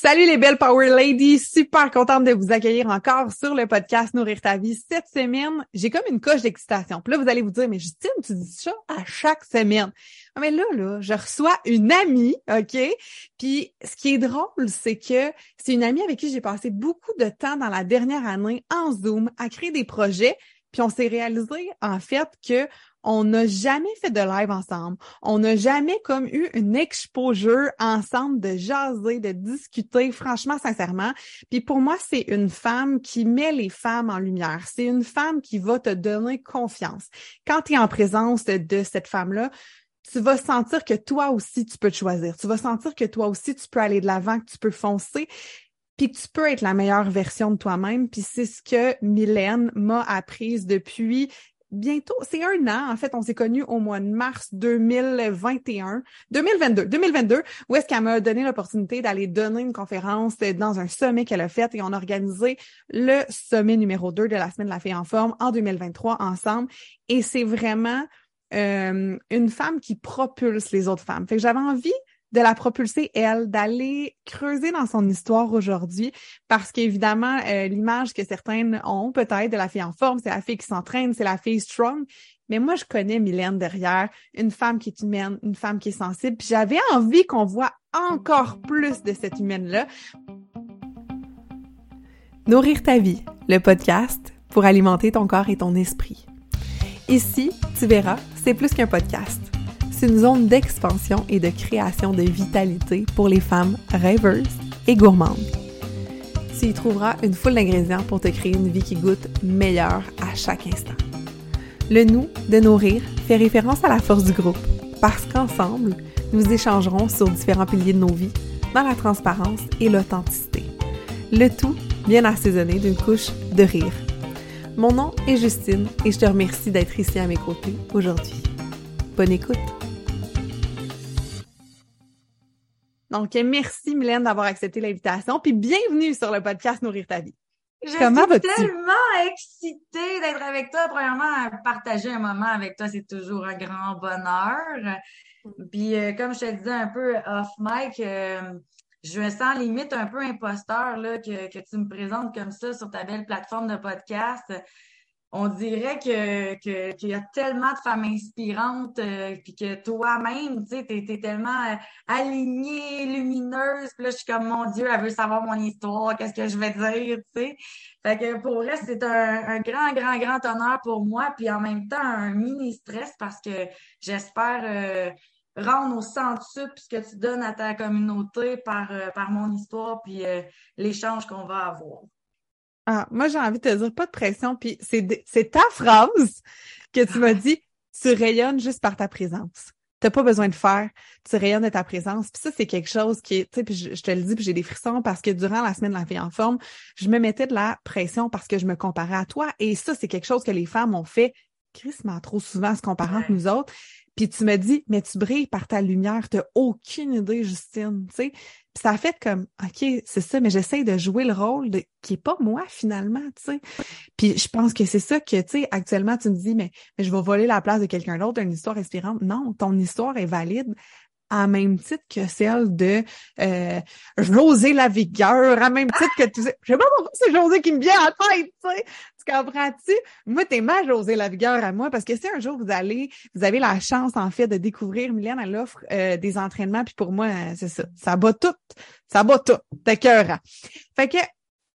Salut les belles Power Ladies, super contente de vous accueillir encore sur le podcast Nourrir ta vie. Cette semaine, j'ai comme une coche d'excitation. Puis là, vous allez vous dire, mais Justine, tu dis ça à chaque semaine. Ah, mais là, là, je reçois une amie, OK? Puis ce qui est drôle, c'est que c'est une amie avec qui j'ai passé beaucoup de temps dans la dernière année en Zoom à créer des projets. Puis on s'est réalisé, en fait, que on n'a jamais fait de live ensemble. On n'a jamais comme eu une exposure ensemble de jaser, de discuter, franchement, sincèrement. Puis pour moi, c'est une femme qui met les femmes en lumière. C'est une femme qui va te donner confiance. Quand tu es en présence de cette femme-là, tu vas sentir que toi aussi, tu peux te choisir. Tu vas sentir que toi aussi, tu peux aller de l'avant, que tu peux foncer puis tu peux être la meilleure version de toi-même. Puis c'est ce que Mylène m'a apprise depuis bientôt, c'est un an, en fait, on s'est connus au mois de mars 2021, 2022, 2022, où est-ce qu'elle m'a donné l'opportunité d'aller donner une conférence dans un sommet qu'elle a fait et on a organisé le sommet numéro 2 de la semaine de la fille en forme en 2023 ensemble. Et c'est vraiment euh, une femme qui propulse les autres femmes. Fait que j'avais envie de la propulser, elle, d'aller creuser dans son histoire aujourd'hui, parce qu'évidemment, euh, l'image que certaines ont peut-être de la fille en forme, c'est la fille qui s'entraîne, c'est la fille strong. Mais moi, je connais Mylène derrière, une femme qui est humaine, une femme qui est sensible. J'avais envie qu'on voit encore plus de cette humaine-là. Nourrir ta vie, le podcast pour alimenter ton corps et ton esprit. Ici, tu verras, c'est plus qu'un podcast c'est une zone d'expansion et de création de vitalité pour les femmes rêveuses et gourmandes. Tu y trouveras une foule d'ingrédients pour te créer une vie qui goûte meilleure à chaque instant. Le nous de nourrir fait référence à la force du groupe, parce qu'ensemble, nous échangerons sur différents piliers de nos vies, dans la transparence et l'authenticité. Le tout bien assaisonné d'une couche de rire. Mon nom est Justine et je te remercie d'être ici à mes côtés aujourd'hui. Bonne écoute! Donc, merci Mylène d'avoir accepté l'invitation, puis bienvenue sur le podcast Nourrir ta vie. Je suis tellement excitée d'être avec toi. Premièrement, partager un moment avec toi, c'est toujours un grand bonheur. Puis, euh, comme je te disais un peu off mic, euh, je me sens limite un peu imposteur là, que, que tu me présentes comme ça sur ta belle plateforme de podcast on dirait que qu'il y a tellement de femmes inspirantes, euh, puis que toi-même, tu sais, t'es, es tellement euh, alignée, lumineuse. Puis là, je suis comme, mon Dieu, elle veut savoir mon histoire, qu'est-ce que je vais dire, tu sais. Fait que pour vrai, c'est un, grand, grand, grand honneur pour moi, puis en même temps, un mini-stress parce que j'espère euh, rendre au centre ce que tu donnes à ta communauté par, par mon histoire, puis l'échange qu'on va avoir. Ah, moi, j'ai envie de te dire, pas de pression, puis c'est ta phrase que tu m'as dit, tu rayonnes juste par ta présence. T'as pas besoin de faire, tu rayonnes de ta présence. Puis ça, c'est quelque chose qui est, tu sais, puis je, te le dis, puis j'ai des frissons parce que durant la semaine de la vie en forme, je me mettais de la pression parce que je me comparais à toi. Et ça, c'est quelque chose que les femmes ont fait crissement trop souvent se comparant entre nous autres. Puis tu me dis, mais tu brilles par ta lumière, t'as aucune idée, Justine, tu sais. Puis ça a fait comme, OK, c'est ça, mais j'essaie de jouer le rôle de, qui est pas moi finalement, tu sais. Puis je pense que c'est ça que, tu sais, actuellement, tu me dis, mais, mais je vais voler la place de quelqu'un d'autre, une histoire inspirante. Non, ton histoire est valide à même titre que celle de euh, José la vigueur, à même titre que tu sais, je sais pas pourquoi c'est José qui me vient à tête, tu sais. Tu comprends-tu? Moi, t'es ma José la vigueur à moi, parce que si un jour vous allez, vous avez la chance, en fait, de découvrir Mylène, elle offre euh, des entraînements, puis pour moi, c'est ça. Ça bat tout. Ça bat tout. T'es cœur. Fait que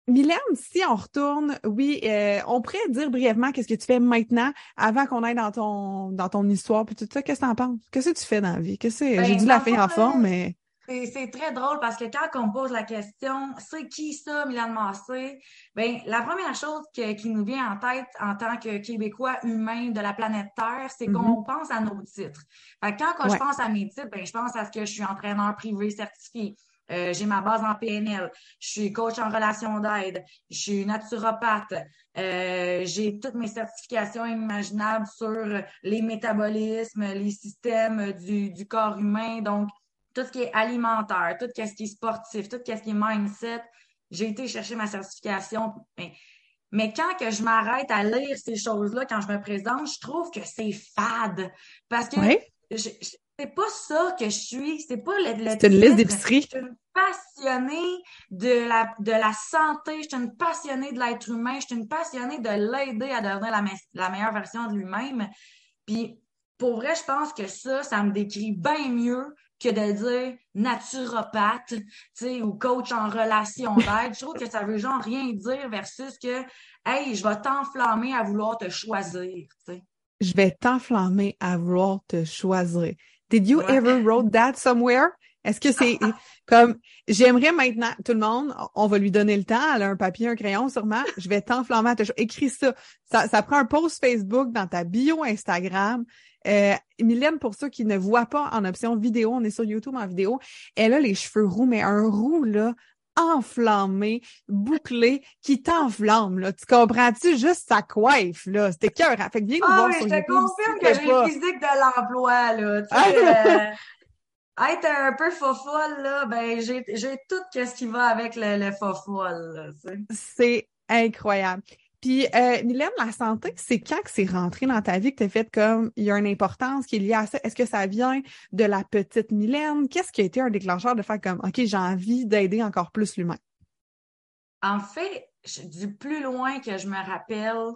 Mylène, si on retourne, oui, euh, on pourrait dire brièvement qu'est-ce que tu fais maintenant avant qu'on aille dans ton dans ton histoire puis tout ça. Qu'est-ce que t'en penses? Qu'est-ce que tu fais dans la vie? Qu'est-ce que ben, j'ai dit la fin en forme, mais. C'est très drôle parce que quand on pose la question, c'est qui ça, Mylène Massé? Ben, la première chose qui nous vient en tête en tant que Québécois humain de la planète Terre, c'est qu'on mm-hmm. pense à nos titres. Fait quand, je pense à mes titres, ben, je pense à ce que je suis entraîneur privé certifié. Euh, j'ai ma base en PNL, je suis coach en relation d'aide, je suis naturopathe, euh, j'ai toutes mes certifications imaginables sur les métabolismes, les systèmes du, du corps humain, donc tout ce qui est alimentaire, tout ce qui est sportif, tout ce qui est mindset. J'ai été chercher ma certification. Mais, mais quand que je m'arrête à lire ces choses-là, quand je me présente, je trouve que c'est fade. Parce que c'est pas ça que je suis. C'est pas le, le C'est une liste d'épicerie. Je suis une passionnée de la, de la santé. Je suis une passionnée de l'être humain. Je suis une passionnée de l'aider à devenir la, me- la meilleure version de lui-même. Puis, pour vrai, je pense que ça, ça me décrit bien mieux que de dire naturopathe, tu sais, ou coach en relation d'aide. Je trouve que ça veut genre rien dire versus que, hey, je vais t'enflammer à vouloir te choisir, tu sais. Je vais t'enflammer à vouloir te choisir. Did you Ouais. ever wrote that somewhere? Est-ce que c'est comme j'aimerais maintenant tout le monde, on va lui donner le temps, elle a un papier, un crayon sûrement, je vais t'enflammer à. Écris ça. ça. Ça prend un post Facebook dans ta bio Instagram. Euh, Mylène, pour ceux qui ne voient pas en option vidéo, on est sur YouTube en vidéo, elle a les cheveux roux, mais un roux là, enflammé, bouclé, qui t'enflamme, là. Tu comprends-tu? Juste sa coiffe, là? C'était cœur. Fait que viens nous Ah voir oui, sur je te confirme que j'ai le physique de l'emploi, là. Tu Ah! euh, être un peu fofolle, là, ben, j'ai, j'ai tout ce qui va avec le, le fofolle. C'est incroyable. Puis, euh, Mylène, la santé, c'est quand que c'est rentré dans ta vie que tu as fait comme il y a une importance qui est liée à ça? Est-ce que ça vient de la petite Mylène? Qu'est-ce qui a été un déclencheur de faire comme OK, j'ai envie d'aider encore plus l'humain? En fait, du plus loin que je me rappelle,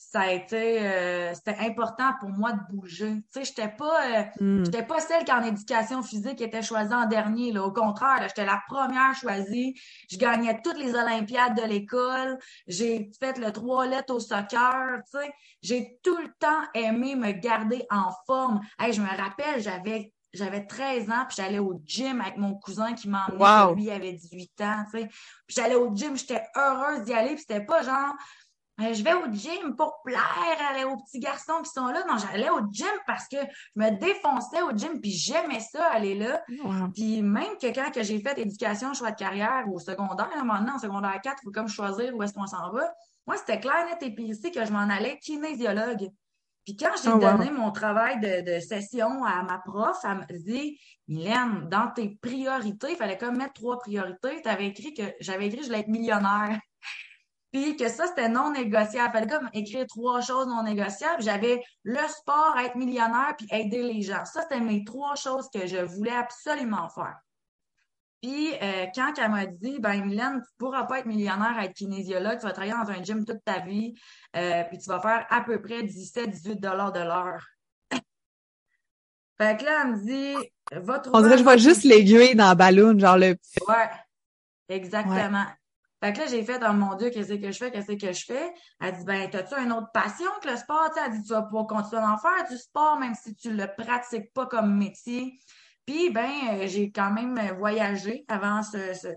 ça a été, euh, c'était important pour moi de bouger. Tu sais, j'étais pas, euh, Hmm. J'étais pas celle qui en éducation physique était choisie en dernier. Là. Au contraire, là, j'étais la première choisie. Je gagnais toutes les Olympiades de l'école. J'ai fait le trois lettres au soccer. Tu sais. J'ai tout le temps aimé me garder en forme. Hey, je me rappelle, j'avais j'avais 13 ans, puis j'allais au gym avec mon cousin qui m'a emmené, Wow. lui il avait 18 ans. Tu sais. Puis j'allais au gym, j'étais heureuse d'y aller, puis c'était pas genre euh, je vais au gym pour plaire à- aux petits garçons qui sont là. Non, j'allais au gym parce que je me défonçais au gym, puis j'aimais ça, aller là. Wow. Puis même que quand que j'ai fait éducation, choix de carrière au secondaire, là, maintenant, en secondaire 4, il faut comme choisir où est-ce qu'on s'en va. Moi, c'était clair, net et précis que je m'en allais kinésiologue. Puis quand j'ai Oh, wow. donné mon travail de, de session à ma prof, elle me dit Mylène, dans tes priorités, il fallait comme mettre trois priorités. Tu avais écrit que j'avais écrit que je voulais être millionnaire. Puis que ça, c'était non négociable. Fallait comme écrire trois choses non négociables. J'avais le sport, être millionnaire, puis aider les gens. Ça, c'était mes trois choses que je voulais absolument faire. Puis euh, quand elle m'a dit, ben Mylène, tu pourras pas être millionnaire, être kinésiologue, tu vas travailler dans un gym toute ta vie, euh, puis tu vas faire à peu près 17-18 dollars de l'heure. fait que là, elle me dit, va trouver On dirait que je vois juste l'aiguille dans la ballon, genre le. Ouais, exactement. Fait que là, j'ai fait, oh mon Dieu, qu'est-ce que je fais, qu'est-ce que je fais? Elle dit, ben, t'as-tu une autre passion que le sport? Tu sais, elle dit, tu vas pouvoir continuer à en faire du sport, même si tu le pratiques pas comme métier. Puis, ben, euh, j'ai quand même voyagé avant ce, ce,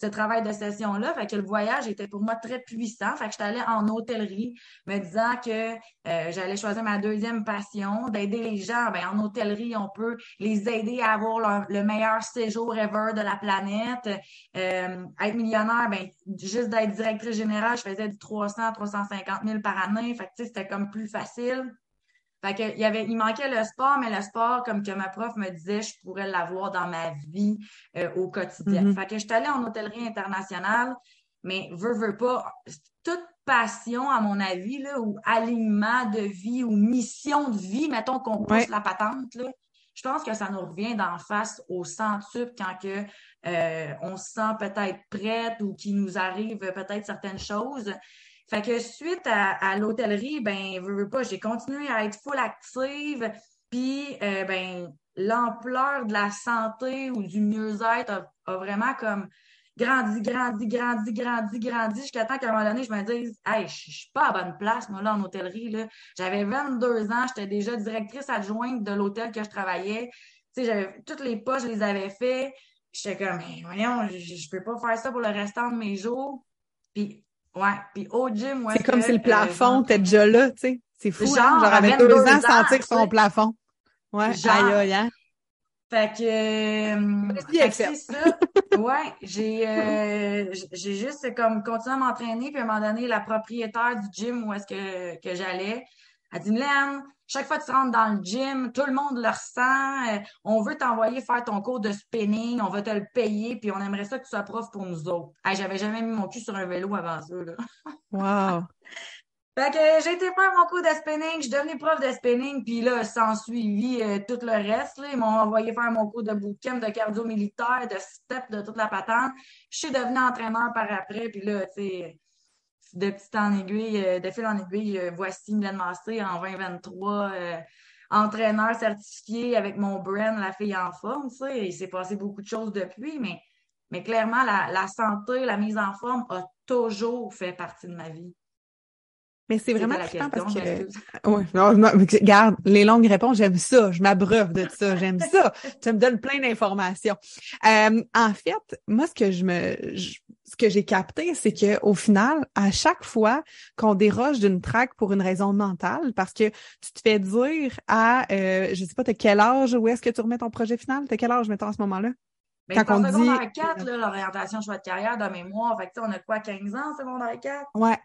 ce travail de session-là. Fait que le voyage était pour moi très puissant. Fait que j'étais allée en hôtellerie, me disant que euh, j'allais choisir ma deuxième passion, d'aider les gens. Ben, en hôtellerie, on peut les aider à avoir le meilleur séjour ever de la planète. Euh, être millionnaire, ben, juste d'être directrice générale, je faisais du 300, 350 000 par année. Fait que, c'était comme plus facile. Fait que, il y avait, il manquait le sport, mais le sport, comme que ma prof me disait, je pourrais l'avoir dans ma vie euh, au quotidien. Mhm. Fait que je suis allée en hôtellerie internationale, mais veux, veux pas, toute passion, à mon avis, là, ou alignement de vie, ou mission de vie, mettons qu'on pousse Ouais. la patente, là, je pense que ça nous revient d'en face au centuple quand que euh, on se sent peut-être prête ou qu'il nous arrive peut-être certaines choses. Fait que suite à, à l'hôtellerie, ben, veux, veux pas, j'ai continué à être full active. Puis, euh, ben, l'ampleur de la santé ou du mieux-être a, a vraiment comme grandi, grandi, grandi, grandi, grandi, jusqu'à temps qu'à un moment donné, je me dise, hey, je suis pas à bonne place, moi, là, en hôtellerie, là. J'avais 22 ans, j'étais déjà directrice adjointe de l'hôtel que je travaillais. Tu sais, toutes les postes, je les avais fait. J'étais comme, mais voyons, je, je peux pas faire ça pour le restant de mes jours. Puis, ouais, puis au gym, ouais. C'est comme si le plafond était déjà là, tu sais. C'est fou, Genre, hein? Genre avec 22 deux ans, ans, sentir son sais. plafond. Ouais, Genre. aïe, aïe, hein? Fait que, euh, fait que c'est ça. Ouais, j'ai euh, j'ai juste comme continué à m'entraîner, puis à un moment donné, la propriétaire du gym où est-ce que, que j'allais, elle dit Mylène, chaque fois que tu rentres dans le gym, tout le monde le ressent. euh, on veut t'envoyer faire ton cours de spinning, on va te le payer, puis on aimerait ça que tu sois prof pour nous autres. Hey, j'avais jamais mis mon cul sur un vélo avant ça, là. Wow. Fait que j'ai été faire mon cours de spinning, je suis devenue prof de spinning, puis là, sans suivi euh, tout le reste. Là. Ils m'ont envoyé faire mon cours de bootcamp, de cardio militaire, de step, de toute la patente. Je suis devenue entraîneur par après, puis là, tu sais, de petit en aiguille, euh, de fil en aiguille, euh, voici Mylène Massé en 2023, entraîneur certifié avec mon brand La Fille en forme, tu sais. Il s'est passé beaucoup de choses depuis, mais, mais clairement, la, la santé, la mise en forme a toujours fait partie de ma vie. Mais c'est vraiment trippant parce que. Ouais, non, non, regarde, les longues réponses, j'aime ça. Je m'abreuve de ça. J'aime ça. tu me donnes plein d'informations. Euh, en fait, moi, ce que je me. ce que j'ai capté, c'est que au final, à chaque fois qu'on déroge d'une traque pour une raison mentale, parce que tu te fais dire à, euh, je sais pas, t'as quel âge, où est-ce que tu remets ton projet final? T'as quel âge, mettons, à ce moment-là? Ben, Quand on dit... 4, l'orientation choix de carrière de mémoire, fait que, on a quoi, 15 ans, secondaire 4? Ouais.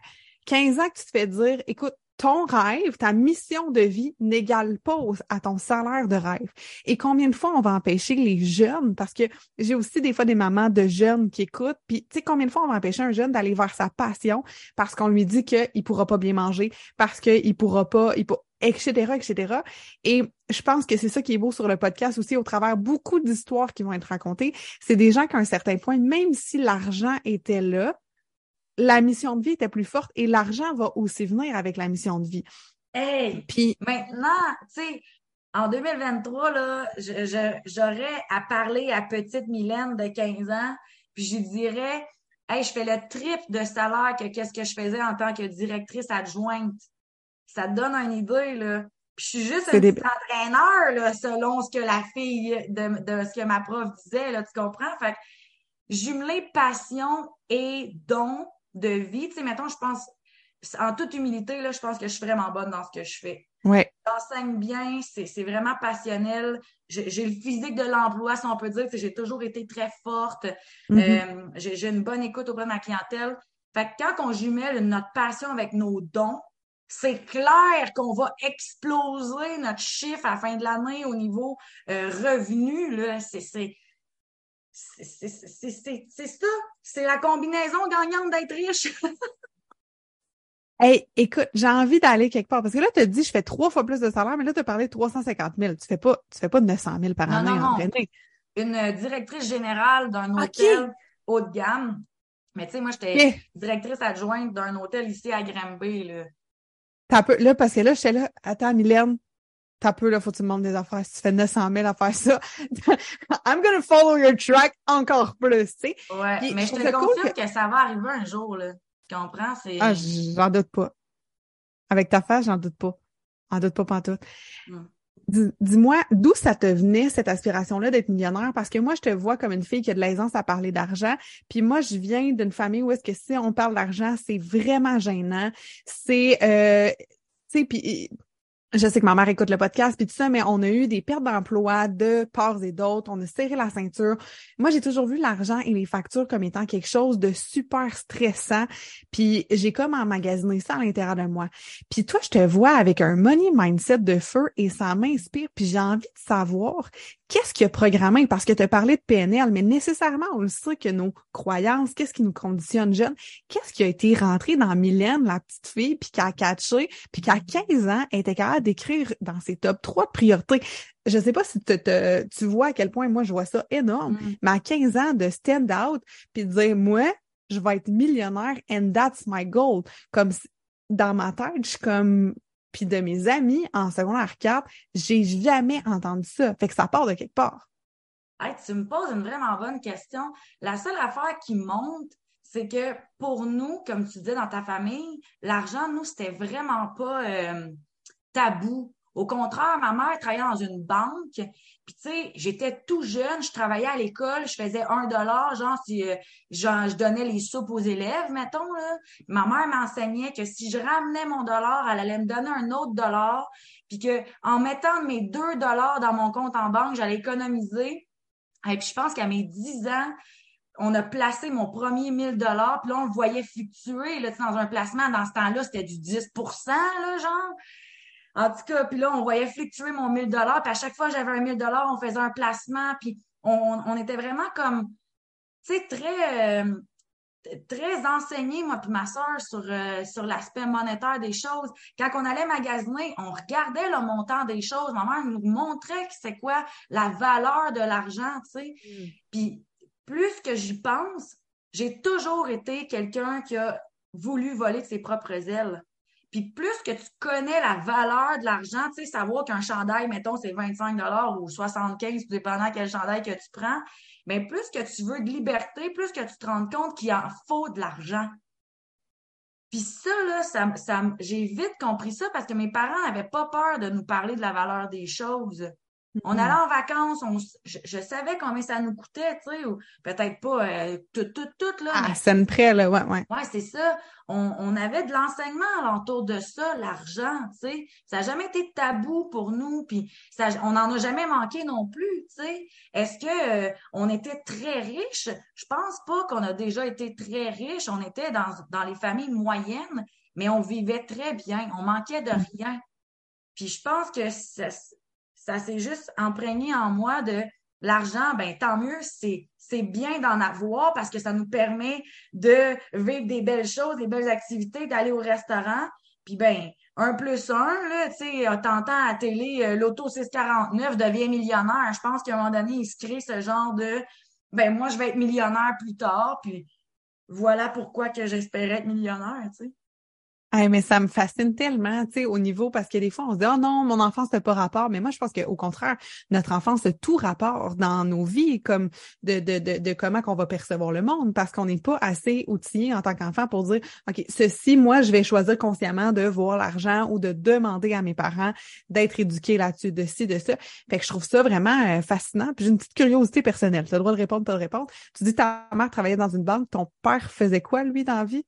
15 ans que tu te fais dire, écoute, ton rêve, ta mission de vie n'égale pas à ton salaire de rêve. Et combien de fois on va empêcher les jeunes, parce que j'ai aussi des fois des mamans de jeunes qui écoutent, puis tu sais combien de fois on va empêcher un jeune d'aller vers sa passion parce qu'on lui dit qu'il pourra pas bien manger, parce qu'il pourra pas, il etc., etc. Et je pense que c'est ça qui est beau sur le podcast aussi, au travers beaucoup d'histoires qui vont être racontées. C'est des gens qu'à un certain point, même si l'argent était là, la mission de vie était plus forte et l'argent va aussi venir avec la mission de vie. Hey, puis maintenant, tu sais, en 2023, là, j'aurais à parler à petite Mylène de 15 ans, puis je dirais, hey, je fais le triple de salaire que qu'est-ce que je faisais en tant que directrice adjointe. Ça te donne une idée, là. Puis je suis juste un petit entraîneur, là, selon ce que la fille de, de ce que ma prof disait, là, tu comprends? Fait que jumeler passion et don, de vie. Tu sais, mettons, je pense, en toute humilité, là, je pense que je suis vraiment bonne dans ce que je fais. Ouais. J'enseigne bien, c'est vraiment passionnel. J'ai le physique de l'emploi, si on peut dire. J'ai toujours été très forte. Mm-hmm. Euh, j'ai une bonne écoute auprès de ma clientèle. Fait que quand on jumelle notre passion avec nos dons, c'est clair qu'on va exploser notre chiffre à la fin de l'année au niveau euh, revenu. C'est c'est ça. C'est la combinaison gagnante d'être riche. hey, écoute, j'ai envie d'aller quelque part. Parce que là, tu as dit, je fais trois fois plus de salaire, mais là, tu as parlé de 350 000. Tu fais pas, tu fais pas de 900 000 par année non, non. Une directrice générale d'un hôtel haut de gamme. Mais tu sais, moi, j'étais directrice adjointe d'un hôtel ici à Granby, là. Peu, là, parce que là, j'étais là, attends, Mylène, t'as peu, là, faut que tu me des affaires. Si tu fais 900 000 à faire ça, I'm gonna follow your track encore plus, tu sais. Ouais, mais je te confirme que... ça va arriver un jour, là. Tu comprends? C'est... Ah, j'en doute pas. Avec ta face, j'en doute pas. J'en doute pas pantoute. Hmm. Dis-moi, d'où ça te venait, cette aspiration-là d'être millionnaire? Parce que moi, je te vois comme une fille qui a de l'aisance à parler d'argent. Puis moi, je viens d'une famille où est-ce que si on parle d'argent, c'est vraiment gênant. C'est, euh, tu sais, puis je sais que ma mère écoute le podcast puis tout ça, mais on a eu des pertes d'emploi de parts et d'autres. On a serré la ceinture. Moi, j'ai toujours vu l'argent et les factures comme étant quelque chose de super stressant. Puis j'ai comme emmagasiné ça à l'intérieur de moi. Puis toi, je te vois avec un money mindset de feu et ça m'inspire. Puis j'ai envie de savoir qu'est-ce qui a programmé? Parce que tu as parlé de PNL, mais nécessairement, on le sait que nos croyances, qu'est-ce qui nous conditionne jeunes? Qu'est-ce qui a été rentré dans Mylène, la petite fille, puis qui a catché, puis qui a 15 ans était capable d'écrire dans ses top 3 de priorités? Je sais pas si tu vois à quel point moi je vois ça énorme, mm. mais à 15 ans de stand out, puis de dire, moi, je vais être millionnaire and that's my goal. Comme dans ma tête, je suis comme puis de mes amis en secondaire 4, j'ai jamais entendu ça. Fait que ça part de quelque part. Hey, tu me poses une vraiment bonne question. La seule affaire qui monte, c'est que pour nous, comme tu disais dans ta famille, l'argent, nous, c'était vraiment pas euh, tabou. Au contraire, ma mère travaillait dans une banque, puis tu sais, j'étais tout jeune, je travaillais à l'école, je faisais un dollar, genre si euh, je donnais les soupes aux élèves, mettons là. Ma mère m'enseignait que si je ramenais mon dollar, elle allait me donner un autre dollar, puis que en mettant mes deux dollars dans mon compte en banque, j'allais économiser. Et puis je pense qu'à mes dix ans, on a placé mon premier 1000 dollars, puis là on le voyait fluctuer là, dans un placement dans ce temps-là, c'était du 10 là, genre. En tout cas, puis là, on voyait fluctuer mon 1000 dollars, puis à chaque fois j'avais un 1000 dollars, on faisait un placement, puis on, on était vraiment comme, tu sais, très, euh, très enseignés, moi puis ma soeur, sur, euh, sur l'aspect monétaire des choses. Quand on allait magasiner, on regardait le montant des choses. Ma mère nous montrait c'est quoi la valeur de l'argent, tu sais. Mm. Puis plus que j'y pense, j'ai toujours été quelqu'un qui a voulu voler de ses propres ailes. Puis plus que tu connais la valeur de l'argent, tu sais, savoir qu'un chandail, mettons, c'est 25 ou 75, dépendant quel chandail que tu prends, mais plus que tu veux de liberté, plus que tu te rends compte qu'il en faut de l'argent. Puis ça, là, ça, ça j'ai vite compris ça parce que mes parents n'avaient pas peur de nous parler de la valeur des choses. On allait en vacances, on, je, savais combien ça nous coûtait, tu sais, ou peut-être pas euh, tout, tout, tout, là. Ah, ça me prête, là, ouais, ouais. Ouais, c'est ça. On, on, avait de l'enseignement alentour de ça, l'argent, tu sais. Ça n'a jamais été tabou pour nous, puis ça, on n'en a jamais manqué non plus, tu sais. Est-ce que euh, on était très riches? Je pense pas qu'on a déjà été très riches. On était dans, dans les familles moyennes, mais on vivait très bien. On manquait de rien. Puis je pense que ça, ça s'est juste imprégné en moi de l'argent, ben tant mieux, c'est c'est bien d'en avoir parce que ça nous permet de vivre des belles choses, des belles activités, d'aller au restaurant. Puis ben un plus un, là, tu sais, t'entends à télé euh, l'auto 649 devient millionnaire. Je pense qu'à un moment donné, il se crée ce genre de ben moi je vais être millionnaire plus tard, puis voilà pourquoi que j'espérais être millionnaire, tu sais mais ça me fascine tellement, tu sais, au niveau, parce que des fois, on se dit, oh non, mon enfance n'a pas rapport. Mais moi, je pense qu'au contraire, notre enfance a tout rapport dans nos vies, comme de, de, de, de comment qu'on va percevoir le monde, parce qu'on n'est pas assez outillé en tant qu'enfant pour dire, OK, ceci, moi, je vais choisir consciemment de voir l'argent ou de demander à mes parents d'être éduqués là-dessus, de ci, de ça. Fait que je trouve ça vraiment euh, fascinant. Puis j'ai une petite curiosité personnelle. Tu as le droit de répondre, pas de répondre. Tu dis, ta mère travaillait dans une banque. Ton père faisait quoi, lui, dans la vie?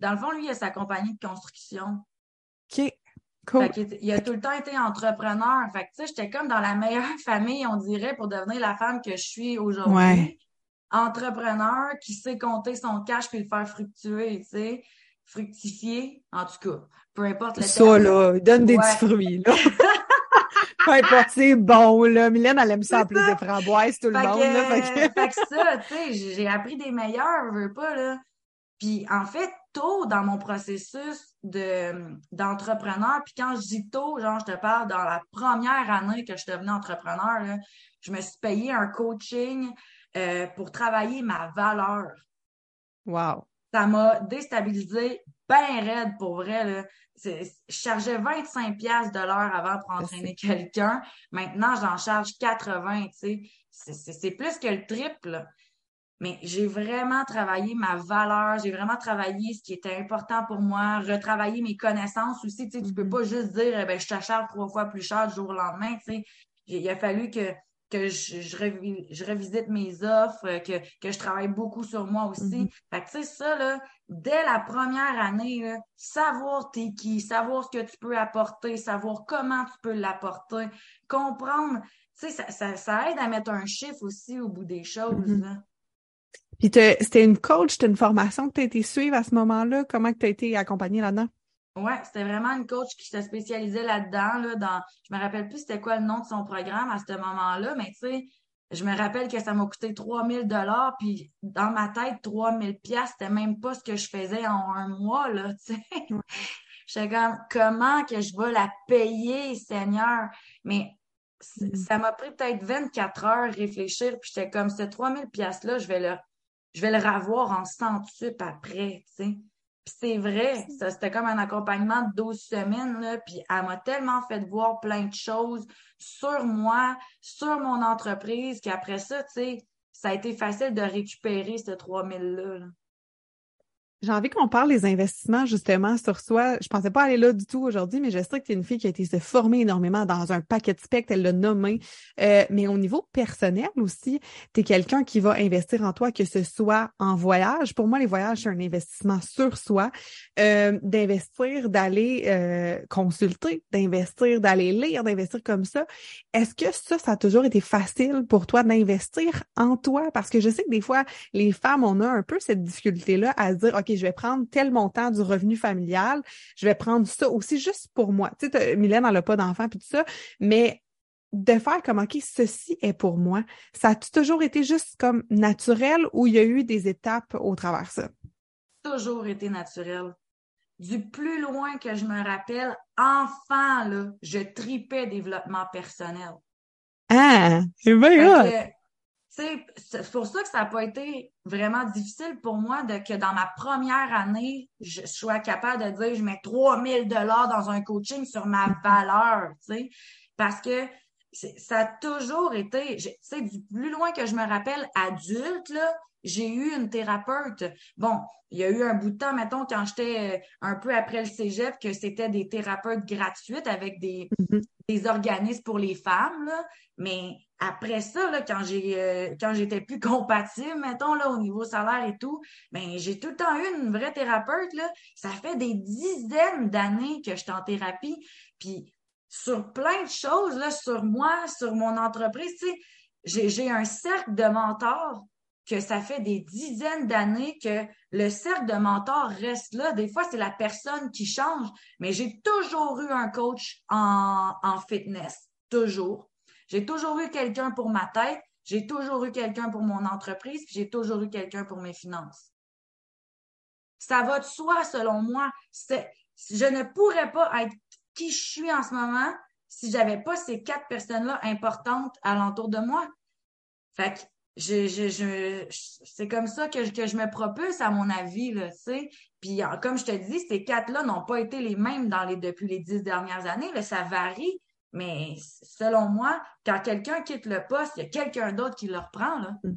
Dans le fond, lui, il a sa compagnie de construction. OK. Cool. il, a tout le temps été entrepreneur. Fait que, tu sais, j'étais comme dans la meilleure famille, on dirait, pour devenir la femme que je suis aujourd'hui. Ouais. Entrepreneur qui sait compter son cash puis le faire fructuer, tu sais. Fructifier, en tout cas. Peu importe le Ça, là, donne des petits fruits, là. Peu importe, c'est bon, là. Mylène, elle aime ça en plus des framboises, tout le monde, là. Fait que, ça, tu sais, j'ai appris des meilleurs, je veux pas, là. Puis en fait, tôt dans mon processus de d'entrepreneur, puis quand je dis tôt, genre je te parle dans la première année que je devenais entrepreneur, là, je me suis payé un coaching euh, pour travailler ma valeur. Wow. Ça m'a déstabilisé bien raide pour vrai. Là. Je chargeais 25 pièces de l'heure avant pour entraîner quelqu'un. Maintenant, j'en charge 80, tu sais. C'est plus que le triple mais j'ai vraiment travaillé ma valeur, j'ai vraiment travaillé ce qui était important pour moi, retravailler mes connaissances aussi. Tu sais, tu peux mm-hmm. pas juste dire, eh ben, je t'achète trois fois plus cher du jour au lendemain. Tu sais. Il a fallu que, que je, je, revisite mes offres, que, que je travaille beaucoup sur moi aussi. Mm-hmm. Fait que, tu sais, ça, là, dès la première année, là, savoir t'es qui, savoir ce que tu peux apporter, savoir comment tu peux l'apporter, comprendre, tu sais, ça, ça, ça, aide à mettre un chiffre aussi au bout des choses. Mm-hmm. là. Puis c'était une coach, c'était une formation que tu as été suivre à ce moment-là? Comment tu as été accompagnée là-dedans? Ouais, c'était vraiment une coach qui se spécialisait là-dedans. Là, dans, je me rappelle plus c'était quoi le nom de son programme à ce moment-là, mais tu sais, je me rappelle que ça m'a coûté 3000 dollars, puis dans ma tête, 3000 pièces c'était même pas ce que je faisais en un mois, là, tu sais. J'étais comme, comment que je vais la payer, Seigneur? Mais mm. ça m'a pris peut-être 24 heures réfléchir, puis j'étais comme, ce 3000 pièces-là, je vais le je vais le revoir en centuple après, tu sais. Puis c'est vrai, ça c'était comme un accompagnement de 12 semaines, là, puis elle m'a tellement fait voir plein de choses sur moi, sur mon entreprise, qu'après ça, tu sais, ça a été facile de récupérer ce 3000-là. là j'ai envie qu'on parle des investissements justement sur soi. Je pensais pas aller là du tout aujourd'hui, mais je sais que tu es une fille qui a été se énormément dans un paquet de spectres, elle l'a nommé. Euh, mais au niveau personnel aussi, tu es quelqu'un qui va investir en toi, que ce soit en voyage. Pour moi, les voyages, c'est un investissement sur soi. Euh, d'investir, d'aller euh, consulter, d'investir, d'aller lire, d'investir comme ça. Est-ce que ça, ça a toujours été facile pour toi d'investir en toi? Parce que je sais que des fois, les femmes, on a un peu cette difficulté-là à se dire, OK, je vais prendre tel montant du revenu familial, je vais prendre ça aussi juste pour moi. Tu sais, Mylène, elle n'a pas d'enfant puis tout ça, mais de faire comme, OK, ceci est pour moi, ça a toujours été juste comme naturel ou il y a eu des étapes au travers ça? toujours été naturel. Du plus loin que je me rappelle, enfant, là, je tripais développement personnel. Ah, c'est bien c'est pour ça que ça n'a pas été vraiment difficile pour moi de que dans ma première année, je sois capable de dire je mets 3000 dollars dans un coaching sur ma valeur, tu sais, parce que ça a toujours été, tu sais, du plus loin que je me rappelle, adulte, là, j'ai eu une thérapeute. Bon, il y a eu un bout de temps, mettons, quand j'étais euh, un peu après le cégep, que c'était des thérapeutes gratuites avec des, des organismes pour les femmes, là. Mais après ça, là, quand j'ai euh, quand j'étais plus compatible, mettons, là, au niveau salaire et tout, ben j'ai tout le temps eu une vraie thérapeute, là. Ça fait des dizaines d'années que je suis en thérapie. Puis sur plein de choses, là, sur moi, sur mon entreprise, tu sais, j'ai un cercle de mentors que ça fait des dizaines d'années que le cercle de mentors reste là. Des fois, c'est la personne qui change, mais j'ai toujours eu un coach en, en fitness. Toujours. J'ai toujours eu quelqu'un pour ma tête, j'ai toujours eu quelqu'un pour mon entreprise, j'ai toujours eu quelqu'un pour mes finances. Ça va de soi, selon moi. Je ne pourrais pas être qui je suis en ce moment si j'avais pas ces quatre personnes-là importantes alentour de moi. Fait que c'est comme ça que je, me propulse à mon avis, là, tu sais. Puis comme je te dis, ces quatre-là n'ont pas été les mêmes dans les depuis les dix dernières années. Ça varie. Mais selon moi, quand quelqu'un quitte le poste, il y a quelqu'un d'autre qui le reprend. Là. Mm.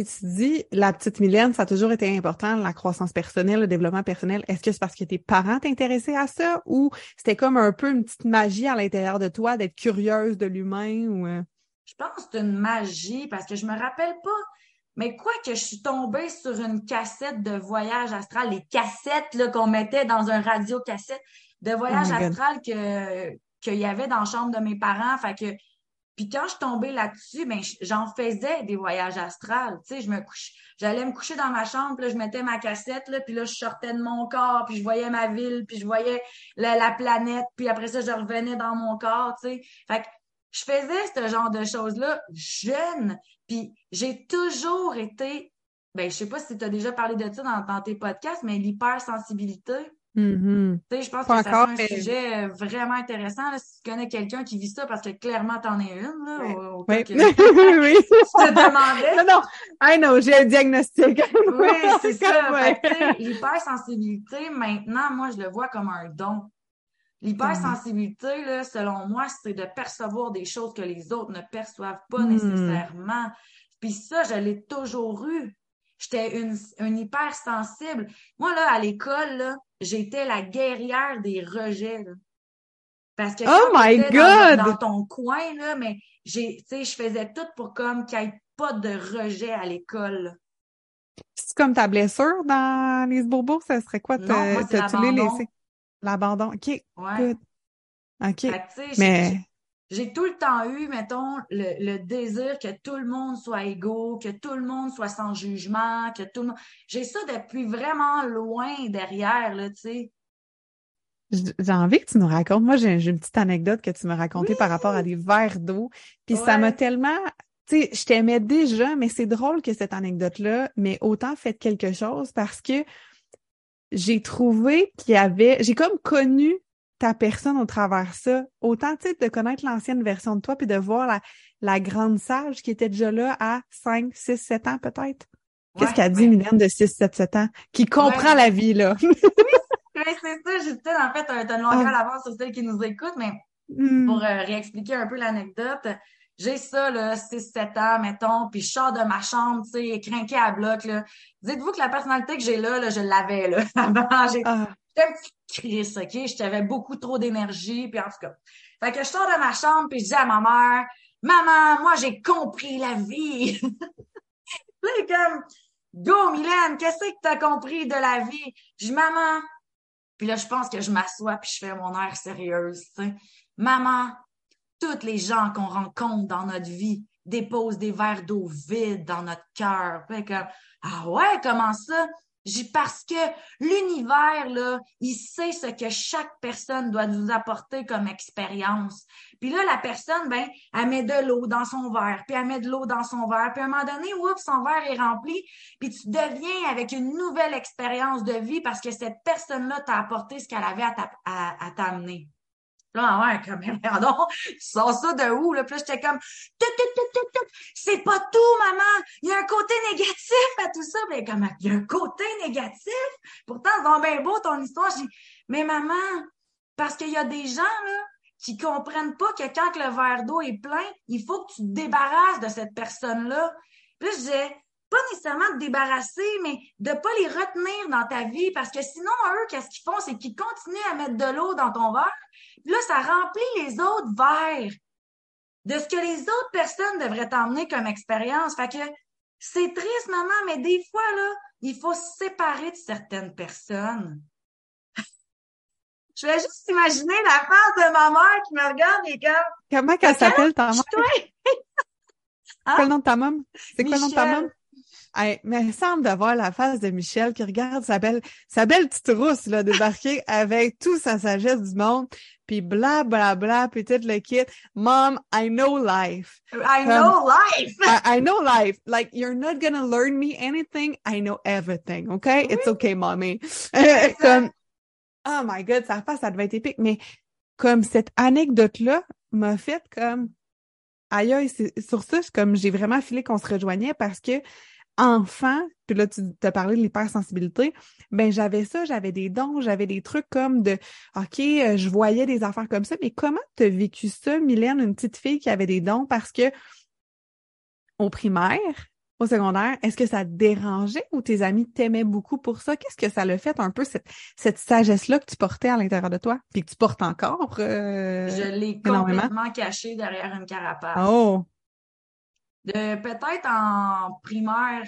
Et tu dis, la petite Mylène, ça a toujours été important, la croissance personnelle, le développement personnel. Est-ce que c'est parce que tes parents t'intéressaient à ça ou c'était comme un peu une petite magie à l'intérieur de toi d'être curieuse de l'humain ou... Je pense que c'est une magie parce que je me rappelle pas. Mais quoi que je suis tombée sur une cassette de voyage astral, les cassettes là, qu'on mettait dans un radio cassette de voyage oh astral que qu'il y avait dans la chambre de mes parents. Fait que puis quand je tombais là-dessus, ben j'en faisais des voyages astrales. Tu sais, je me couche, j'allais me coucher dans ma chambre, puis là, je mettais ma cassette, là, puis là, je sortais de mon corps, puis je voyais ma ville, puis je voyais la, planète, puis après ça, je revenais dans mon corps, tu sais. Fait que je faisais ce genre de choses-là jeune, puis j'ai toujours été, ben je sais pas si tu as déjà parlé de ça dans, dans tes podcasts, mais l'hypersensibilité. Mm-hmm. Je pense que c'est un sujet euh, vraiment intéressant. si tu connais quelqu'un qui vit ça, parce que clairement, t'en es une. Là, oui. oui. oui. je te demandais. Non, non. I know, j'ai un diagnostic. oui, c'est ça. L'hypersensibilité, maintenant, moi, je le vois comme un don. L'hypersensibilité, là, selon moi, c'est de percevoir des choses que les autres ne perçoivent pas mm. nécessairement. Puis ça, je l'ai toujours eu. J'étais une, une hypersensible. Moi, là, à l'école, j'étais la guerrière des rejets. Là. Parce que oh my God! Dans, ton coin, là, mais j'ai, tu je faisais tout pour comme qu'il n'y ait pas de rejet à l'école. C'est comme ta blessure dans les bourbons, ça serait quoi? T'as-tu les laissé? L'abandon. OK. Ouais. OK. mais j'ai tout le temps eu, mettons, le, désir que tout le monde soit égaux, que tout le monde soit sans jugement, que tout le monde. J'ai ça depuis vraiment loin derrière, là, tu sais. J'ai envie que tu nous racontes. Moi, j'ai une petite anecdote que tu m'as racontée par rapport à des verres d'eau. Puis ça m'a tellement, tu sais, je t'aimais déjà, mais c'est drôle que cette anecdote-là mais autant fait quelque chose parce que j'ai trouvé qu'il y avait, j'ai comme connu ta personne au travers ça. Autant, tu sais, de connaître l'ancienne version de toi puis de voir la, la grande sage qui était déjà là à 5, 6, 7 ans peut-être. Qu'est-ce qu'a dit Mylène de 6, 7, 7 ans? Qui comprend la vie, là. oui, c'est ça. J'ai peut-être, en fait, un, un longueur à l'avance sur celle qui nous écoute, mais hmm. pour euh, réexpliquer un peu l'anecdote, j'ai ça, là, 6-7 ans, mettons, puis je sors de ma chambre, tu sais, crinqué à bloc, là. Dites-vous que la personnalité que j'ai là, là, je l'avais, là, avant. J'ai, ah. J'étais un petit Chris, OK? J'avais beaucoup trop d'énergie, puis en tout cas. Fait que je sors de ma chambre, puis je dis à ma mère, Maman, moi, j'ai compris la vie. là, comme, Go, Mylène, qu'est-ce que t'as compris de la vie? Je dis, Maman. Puis là, je pense que je m'assois, puis je fais mon air sérieuse, tu sais. Maman, toutes les gens qu'on rencontre dans notre vie déposent des verres d'eau vides dans notre cœur. Ah ouais, comment ça? parce que l'univers, là, il sait ce que chaque personne doit nous apporter comme expérience. Puis là, la personne, ben, elle met de l'eau dans son verre, puis elle met de l'eau dans son verre, puis à un moment donné, oups, son verre est rempli, puis tu deviens avec une nouvelle expérience de vie parce que cette personne-là t'a apporté ce qu'elle avait à t'amener. Là, ouais, comme, pardon, tu sors ça de où, là? Puis là, j'étais comme, c'est pas tout, maman! Il y a un côté négatif à tout ça. Mais comme, il y a un côté négatif? Pourtant, c'est bien beau ton histoire. J'ai mais maman, parce qu'il y a des gens, là, qui comprennent pas que quand le verre d'eau est plein, il faut que tu te débarrasses de cette personne-là. Puis je disais, pas nécessairement de débarrasser, mais de pas les retenir dans ta vie parce que sinon, eux, qu'est-ce qu'ils font? C'est qu'ils continuent à mettre de l'eau dans ton verre. Puis là, ça remplit les autres verres de ce que les autres personnes devraient t'emmener comme expérience. Fait que c'est triste, maman, mais des fois, là, il faut se séparer de certaines personnes. Je vais juste imaginer la face de ma mère qui me regarde et comme... Comment qu'elle s'appelle ta mère? C'est quoi le nom de ta maman? C'est quoi le nom de ta maman? Mais il semble d'avoir la face de Michel qui regarde sa belle, sa belle petite rousse, là, débarquer avec toute sa sagesse du monde, puis bla, bla, bla, peut-être le kit. Mom, I know life. I know life. I, know life. Like, you're not gonna learn me anything. I know everything. Okay? It's okay, mommy. comme, oh my god, sa face, ça devait être épique. Mais, comme cette anecdote-là m'a fait comme, aïe, aïe, sur ça, comme j'ai vraiment filé qu'on se rejoignait parce que enfant, puis là, tu as parlé de l'hypersensibilité, ben j'avais ça, j'avais des dons, j'avais des trucs comme de OK, euh, je voyais des affaires comme ça, mais comment tu as vécu ça, Mylène, une petite fille qui avait des dons? Parce que au primaire, au secondaire, est-ce que ça te dérangeait ou tes amis t'aimaient beaucoup pour ça? Qu'est-ce que ça le fait un peu cette, cette sagesse-là que tu portais à l'intérieur de toi, puis que tu portes encore? Euh, je l'ai complètement cachée derrière une carapace. Oh! Peut-être en primaire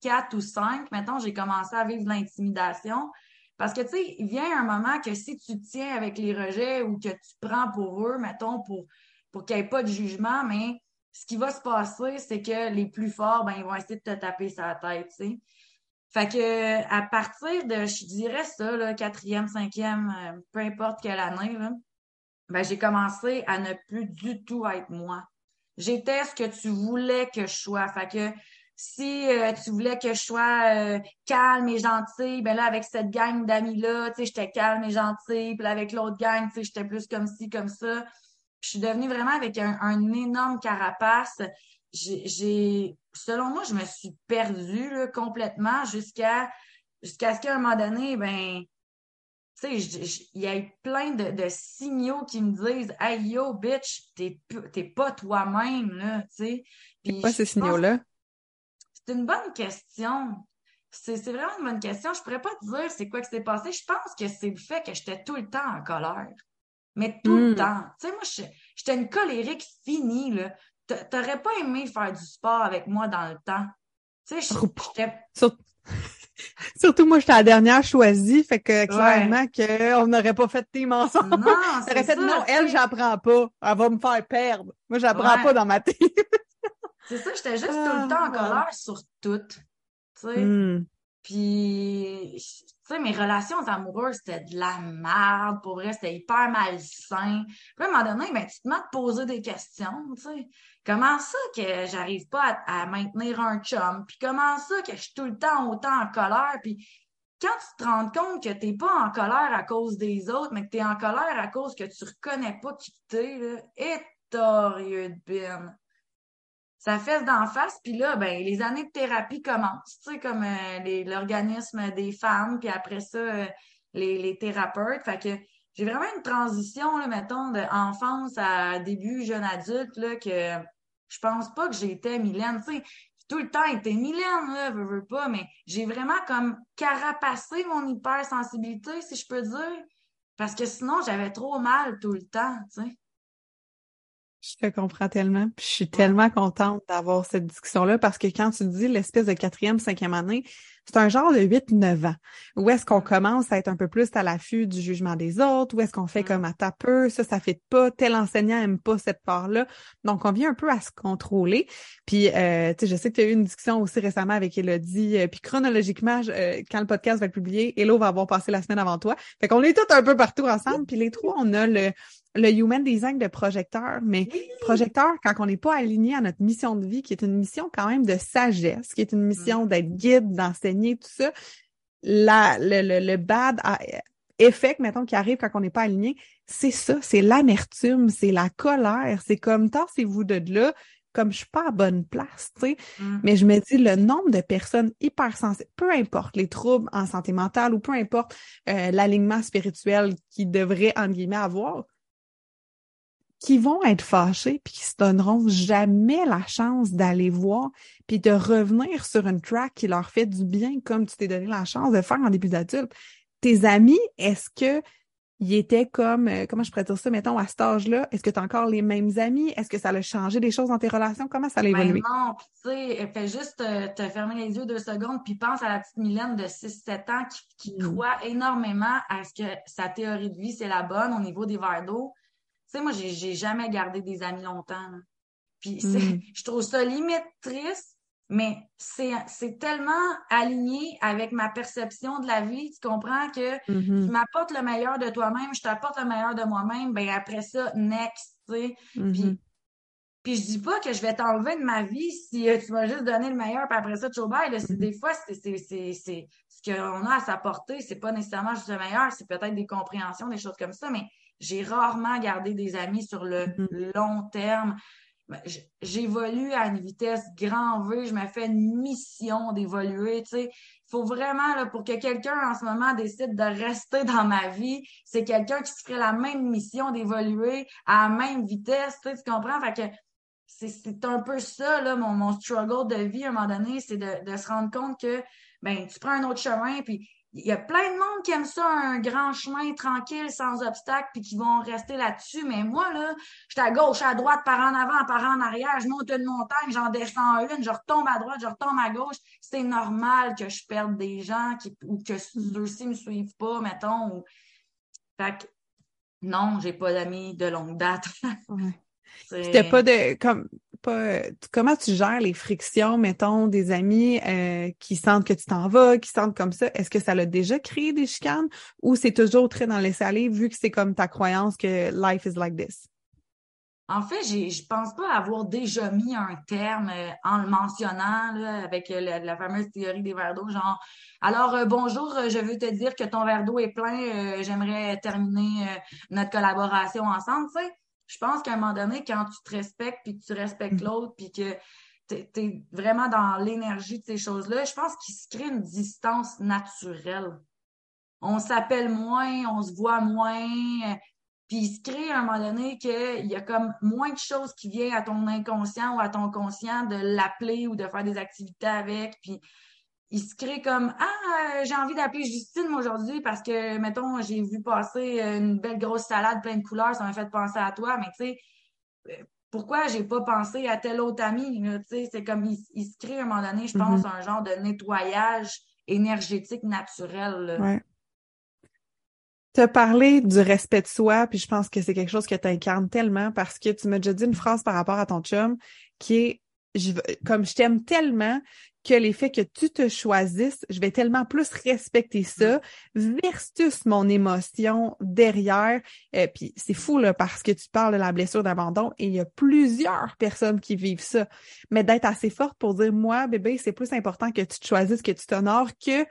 4 ou 5, mettons, j'ai commencé à vivre de l'intimidation. Parce que, tu sais, il vient un moment que si tu tiens avec les rejets ou que tu prends pour eux, mettons, pour, pour qu'il n'y ait pas de jugement, mais ce qui va se passer, c'est que les plus forts, ben, ils vont essayer de te taper sur la tête, tu sais. Fait que, à partir de, je dirais ça, là, quatrième, cinquième, euh, peu importe quelle année, ben, j'ai commencé à ne plus du tout être moi. J'étais ce que tu voulais que je sois. Fait que si euh, tu voulais que je sois euh, calme et gentille, ben là, avec cette gang d'amis-là, tu sais, j'étais calme et gentille. Puis là, avec l'autre gang, tu sais, j'étais plus comme ci, comme ça. je suis devenue vraiment avec un, énorme carapace. J'ai, selon moi, je me suis perdue complètement jusqu'à jusqu'à ce qu'à un moment donné, ben, tu sais, il y a plein de, de, signaux qui me disent Hey yo, bitch, t'es pas toi-même, là, tu sais. C'est quoi ces signaux-là? C'est une bonne question. C'est vraiment une bonne question. Je pourrais pas te dire c'est quoi qui s'est passé. Je pense que c'est le fait que j'étais tout le temps en colère. Mais tout le hmm. temps. Tu sais, moi, j'étais une colérique finie, là. T'aurais pas aimé faire du sport avec moi dans le temps. Tu sais, j'étais... Surtout moi, j'étais la dernière choisie, fait que clairement qu'on n'aurait pas fait team ensemble. Non, c'est fait, non, elle, j'apprends pas. Elle va me faire perdre. Moi, j'apprends pas dans ma team. c'est ça, j'étais juste tout le temps en ah, colère sur tout. Tu sais. Hmm. Puis, tu sais, mes relations amoureuses, c'était de la merde. Pour vrai, c'était hyper malsain. Puis, à un moment donné, ben, tu te mets à te poser des questions, tu sais. Comment ça que j'arrive pas à, maintenir un chum? Puis comment ça que je suis tout le temps autant en colère? Puis quand tu te rends compte que t'es pas en colère à cause des autres, mais que tu es en colère à cause que tu reconnais pas qui t'es, là, et de bin. Ça fait d'en face, puis là, ben, les années de thérapie commencent, tu sais, comme euh, l'organisme des femmes, puis après ça, euh, les, les thérapeutes. Fait que j'ai vraiment une transition, là, mettons, d'enfance à début jeune adulte, là, que je pense pas que j'étais Mylène. Tu sais, tout le temps été Mylène, là, veux, veux pas, mais j'ai vraiment comme carapacé mon hypersensibilité, si je peux dire. Parce que sinon, j'avais trop mal tout le temps, tu sais. Je te comprends tellement. Puis je suis tellement contente d'avoir cette discussion-là parce que quand tu dis l'espèce de quatrième, cinquième année, c'est un genre de 8-9 ans. Où est-ce qu'on commence à être un peu plus à l'affût du jugement des autres? Où est-ce qu'on fait comme à ta peu? Ça, ça fait pas. Tel enseignant aime pas cette part-là. Donc, on vient un peu à se contrôler. Puis, euh, tu sais, je sais que tu as eu une discussion aussi récemment avec Elodie. Euh, puis, chronologiquement, euh, quand le podcast va être publié, Elo va avoir passé la semaine avant toi. Fait qu'on est tous un peu partout ensemble. Puis, les trois, on a le le human design de projecteur, mais projecteur, quand on n'est pas aligné à notre mission de vie, qui est une mission quand même de sagesse, qui est une mission mm. d'être guide, d'enseigner, tout ça, la, le, le, le bad effet, mettons, qui arrive quand on n'est pas aligné, c'est ça, c'est l'amertume, c'est la colère, c'est comme, tassez-vous de là, comme je suis pas à bonne place, tu sais. Mm. Mais je me dis, le nombre de personnes hypersensibles, peu importe les troubles en santé mentale ou peu importe euh, l'alignement spirituel qu'ils devraient, en guillemets, avoir, qui vont être fâchés puis qui se donneront jamais la chance d'aller voir puis de revenir sur une track qui leur fait du bien comme tu t'es donné la chance de faire en début d'adulte. Tes amis, est-ce que ils étaient comme, euh, comment je pourrais dire ça, mettons, à cet âge-là? Est-ce que tu as encore les mêmes amis? Est-ce que ça a changé des choses dans tes relations? Comment ça a ben évolué? non, tu sais, fais juste euh, te fermer les yeux deux secondes, puis pense à la petite Mylène de 6-7 ans qui, qui mm. croit énormément à ce que sa théorie de vie, c'est la bonne au niveau des verres d'eau sais, moi, j'ai jamais gardé des amis longtemps. Puis mm. je trouve ça limite triste, mais c'est tellement aligné avec ma perception de la vie. Tu comprends que mm-hmm. tu m'apportes le meilleur de toi-même, je t'apporte le meilleur de moi-même, ben après ça, next, tu sais. Mm-hmm. Puis, je dis pas que je vais t'enlever de ma vie si euh, tu m'as juste donné le meilleur, puis après ça, tu bye. Mm-hmm. Des fois, c'est ce qu'on a à s'apporter, c'est pas nécessairement juste le meilleur, c'est peut-être des compréhensions, des choses comme ça, mais j'ai rarement gardé des amis sur le mm-hmm. long terme. Ben, j'évolue à une vitesse grand V, je me fais une mission d'évoluer, tu sais. Il faut vraiment, là, pour que quelqu'un en ce moment décide de rester dans ma vie, c'est quelqu'un qui se ferait la même mission d'évoluer à la même vitesse, tu, sais, tu comprends? Fait que c'est un peu ça, là, mon, mon struggle de vie à un moment donné, c'est de, de se rendre compte que ben, tu prends un autre chemin, puis il y a plein de monde qui aime ça, un grand chemin tranquille, sans obstacle, puis qui vont rester là-dessus. Mais moi, là, je suis à gauche, à droite, par en avant, par en arrière, je monte une montagne, j'en descends une, je retombe à droite, je retombe à gauche. C'est normal que je perde des gens qui, ou que ceux-ci me suivent pas, mettons. Ou... Fait que non, j'ai pas d'amis de longue date. C'était pas de comme comment tu gères les frictions, mettons, des amis euh, qui sentent que tu t'en vas, qui sentent comme ça? Est-ce que ça l'a déjà créé des chicanes ou c'est toujours très dans laisser aller vu que c'est comme ta croyance que life is like this? En fait, je pense pas avoir déjà mis un terme euh, en le mentionnant avec euh, la, fameuse théorie des verres d'eau, genre alors bonjour, je veux te dire que ton verre d'eau est plein, j'aimerais terminer notre collaboration ensemble, tu sais je pense qu'à un moment donné, quand tu te respectes, puis que tu respectes mm. l'autre, puis que tu es, vraiment dans l'énergie de ces choses-là, je pense qu'il se crée une distance naturelle. On s'appelle moins, on se voit moins, puis il se crée à un moment donné qu'il y a comme moins de choses qui viennent à ton inconscient ou à ton conscient de l'appeler ou de faire des activités avec, puis il se crée comme Ah, j'ai envie d'appeler Justine aujourd'hui parce que, mettons, j'ai vu passer une belle grosse salade pleine de couleurs, ça m'a fait penser à toi, mais tu sais, euh, pourquoi j'ai pas pensé à tel autre ami? Tu sais, c'est comme il, se crée à un moment donné, je pense, mm-hmm. un genre de nettoyage énergétique naturel. Ouais. Tu as parlé du respect de soi, puis je pense que c'est quelque chose que tu incarnes tellement parce que tu m'as déjà dit une phrase par rapport à ton chum qui est je, comme je t'aime tellement que les faits que tu te choisisses, je vais tellement plus respecter ça versus mon émotion derrière. euh, puis c'est fou là parce que tu parles de la blessure d'abandon et il y a plusieurs personnes qui vivent ça. Mais d'être assez forte pour dire moi bébé, c'est plus important que tu te choisisses, que tu t'honores que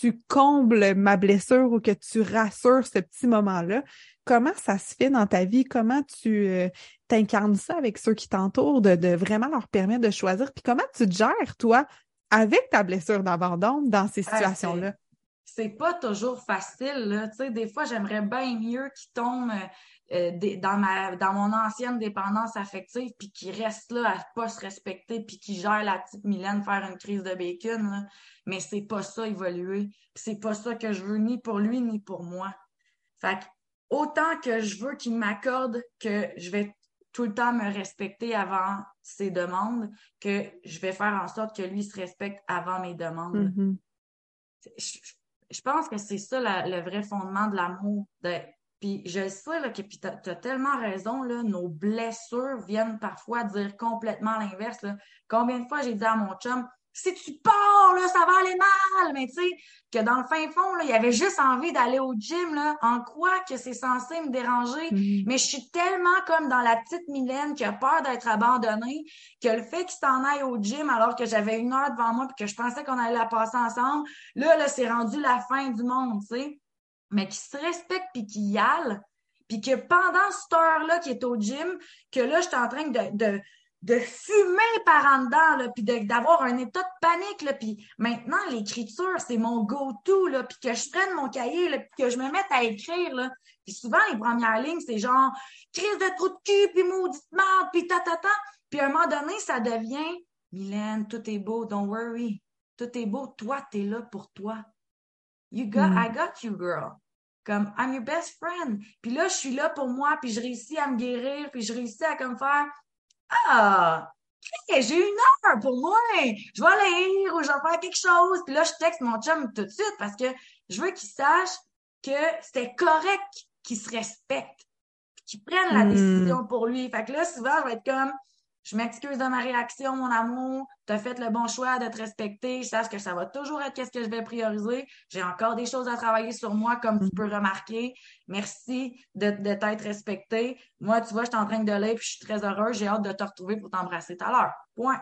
tu combles ma blessure ou que tu rassures ce petit moment-là. Comment ça se fait dans ta vie? Comment tu euh, t'incarnes ça avec ceux qui t'entourent, de, de, vraiment leur permettre de choisir? Puis comment tu te gères, toi, avec ta blessure d'abandon dans ces ah, situations-là? c'est pas toujours facile. Là. Tu sais, des fois, j'aimerais bien mieux qu'ils tombent euh, dans, ma, dans mon ancienne dépendance affective, puis qu'ils restent là à pas se respecter, puis qu'ils gèrent la petite Mylène faire une crise de bacon. Là. Mais c'est pas ça évoluer. C'est pas ça que je veux ni pour lui ni pour moi. Fait que autant que je veux qu'il m'accorde que je vais tout le temps me respecter avant ses demandes, que je vais faire en sorte que lui se respecte avant mes demandes. Mm-hmm. je, pense que c'est ça le vrai fondement de l'amour. Puis je sais là, que tu as, tellement raison, là, nos blessures viennent parfois dire complètement l'inverse. Combien de fois j'ai dit à mon chum, si tu pars, là, ça va aller mal. Mais tu sais, que dans le fin fond, là, il avait juste envie d'aller au gym, là, en quoi que c'est censé me déranger. Mm-hmm. Mais je suis tellement comme dans la petite Mylène qui a peur d'être abandonnée, que le fait qu'il s'en aille au gym alors que j'avais une heure devant moi puis que je pensais qu'on allait la passer ensemble, là, là, c'est rendu la fin du monde, tu sais. Mais qui se respecte puis qui y puis que pendant cette heure-là qui est au gym, que là, je suis en train de, fumer par en dedans, puis d'avoir un état de panique. Puis maintenant, l'écriture, c'est mon go-to, puis que je prenne mon cahier, puis que je me mette à écrire. Puis souvent, les premières lignes, c'est genre crise de trou de cul, puis maudite merde, puis ta, ta, ta. Puis à un moment donné, ça devient Mylène, tout est beau, don't worry. Tout est beau, toi, t'es là pour toi. You got, mm. I got you, girl. Comme, I'm your best friend. Puis là, je suis là pour moi, puis je réussis à me guérir, puis je réussis à comme faire, ah, j'ai une heure pour moi. Je vais lire ou je vais faire quelque chose. Puis là, je texte mon chum tout de suite parce que je veux qu'il sache que c'était correct qu'il se respecte. Qu'il prenne la hmm. décision pour lui. Fait que là, souvent, je vais être comme, je m'excuse de ma réaction, mon amour. Tu as fait le bon choix de te respecter. Je sache que ça va toujours être qu'est-ce que je vais prioriser. J'ai encore des choses à travailler sur moi, comme tu peux remarquer. Merci de, de t'être respecté. Moi, tu vois, je suis en train de lire puis je suis très heureuse. J'ai hâte de te retrouver pour t'embrasser tout à l'heure. Point.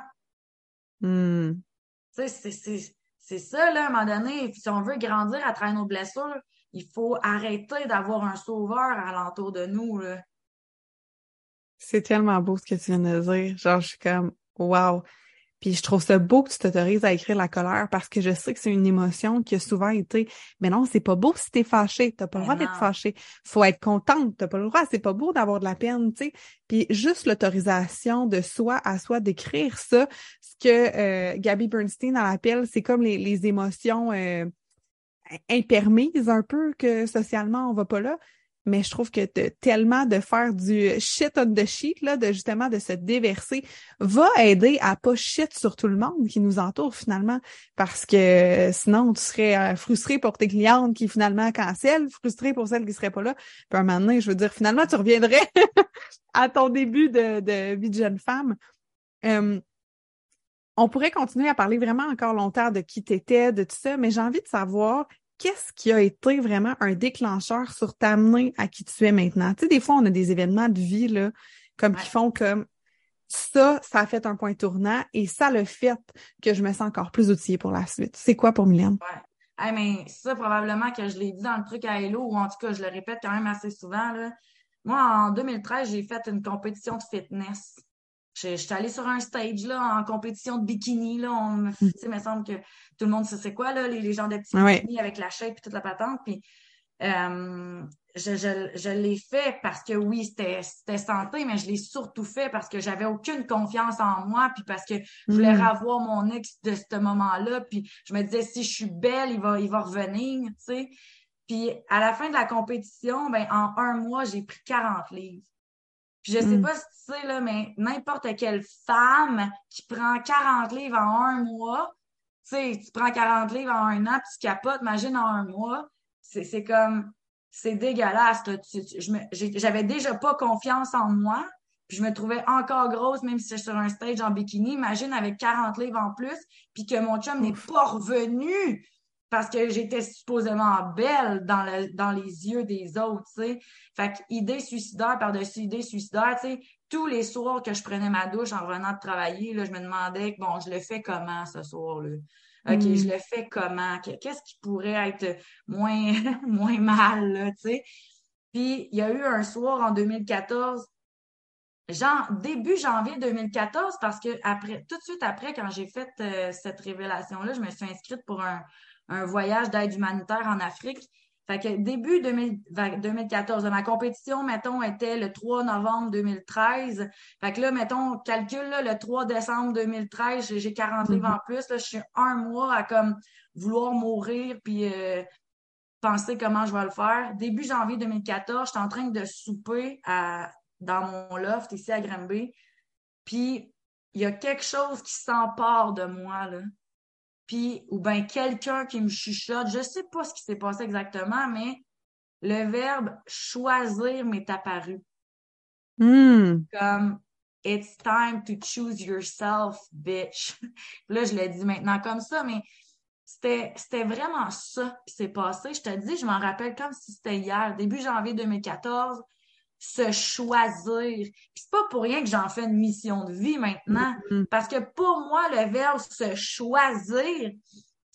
Tu sais, c'est ça, là, à un moment donné. Si on veut grandir à travers nos blessures, il faut arrêter d'avoir un sauveur alentour de nous, là. C'est tellement beau ce que tu viens de dire. Genre, je suis comme, wow. Puis je trouve ça beau que tu t'autorises à écrire la colère parce que je sais que c'est une émotion qui a souvent été, mais non, c'est pas beau si t'es fâché. T'as pas le droit d'être fâché. Faut être contente. T'as pas le droit. C'est pas beau d'avoir de la peine, tu sais. Puis juste l'autorisation de soi à soi d'écrire ça, ce que euh, Gabby Bernstein appelle, c'est comme les, les émotions euh, impermises un peu que socialement on va pas là mais je trouve que tellement de faire du shit on the sheet, là, de justement de se déverser, va aider à pas shit sur tout le monde qui nous entoure finalement, parce que sinon tu serais euh, frustré pour tes clientes qui finalement cancellent, frustré pour celles qui seraient pas là. Puis un moment donné, je veux dire, finalement, tu reviendrais à ton début de, vie de jeune femme. On pourrait continuer à parler vraiment encore longtemps de qui t'étais, de tout ça, mais j'ai envie de savoir qu'est-ce qui a été vraiment un déclencheur sur t'amener à qui tu es maintenant? Tu sais, des fois, on a des événements de vie, là, comme qui font comme ça, ça a fait un point tournant et ça le fait que je me sens encore plus outillée pour la suite. C'est quoi pour Mylène? Ouais. mais ça, probablement que je l'ai dit dans le truc à Hello, ou en tout cas, je le répète quand même assez souvent. Là. Moi, en 2013, j'ai fait une compétition de fitness. Je, suis allée sur un stage là, en compétition de bikini. Là, on me, mm. me semble que tout le monde sait c'est quoi, là, les, les gens de petits bikini avec la shape et toute la patente. Puis, euh, je, je, je l'ai fait parce que oui, c'était santé, mais je l'ai surtout fait parce que j'avais aucune confiance en moi, puis parce que je voulais mm. revoir mon ex de ce moment-là, puis je me disais si je suis belle, il va, il va revenir, tu sais. Puis à la fin de la compétition, ben en un mois, j'ai pris 40 livres. Puis je sais mm. pas si tu sais, là, mais n'importe quelle femme qui prend 40 livres en un mois, tu sais, tu prends 40 livres en un an, puis tu capotes, imagine en un mois, c'est comme, c'est dégueulasse. J'avais déjà pas confiance en moi, puis je me trouvais encore grosse, même si je suis sur un stage en bikini. Imagine avec 40 livres en plus, puis que mon chum n'est pas revenu parce que j'étais supposément belle dans, le, dans les yeux des autres, tu sais. Fait que idée suicidaire par-dessus idée suicidaire, tu sais, tous les soirs que je prenais ma douche en revenant de travailler, là, je me demandais, bon, je le fais comment ce soir-là? OK, mm. je le fais comment? Qu'est-ce qui pourrait être moins, moins mal, là, tu sais? Puis, il y a eu un soir en 2014, genre, début janvier 2014, parce que après, tout de suite après, quand j'ai fait euh, cette révélation-là, je me suis inscrite pour un, un voyage d'aide humanitaire en Afrique. Fait que début 2014, ma compétition, mettons, était le 3 novembre 2013. Fait que là, mettons, calcule, le 3 décembre 2013, j'ai 40 livres en plus. Là, je suis un mois à comme vouloir mourir puis euh, penser comment je vais le faire. Début janvier 2014, j'étais en train de souper à, dans mon loft ici à Granby. Puis il y a quelque chose qui s'empare de moi, là puis ou bien quelqu'un qui me chuchote, je sais pas ce qui s'est passé exactement, mais le verbe choisir m'est apparu. Hmm. Comme It's time to choose yourself, bitch. là, je l'ai dit maintenant comme ça, mais c'était vraiment ça qui s'est passé. Je te dis, je m'en rappelle comme si c'était hier, début janvier 2014, se choisir. Puis c'est pas pour rien que j'en fais une mission de vie maintenant, Mm-hmm. parce que pour moi, le verbe se choisir,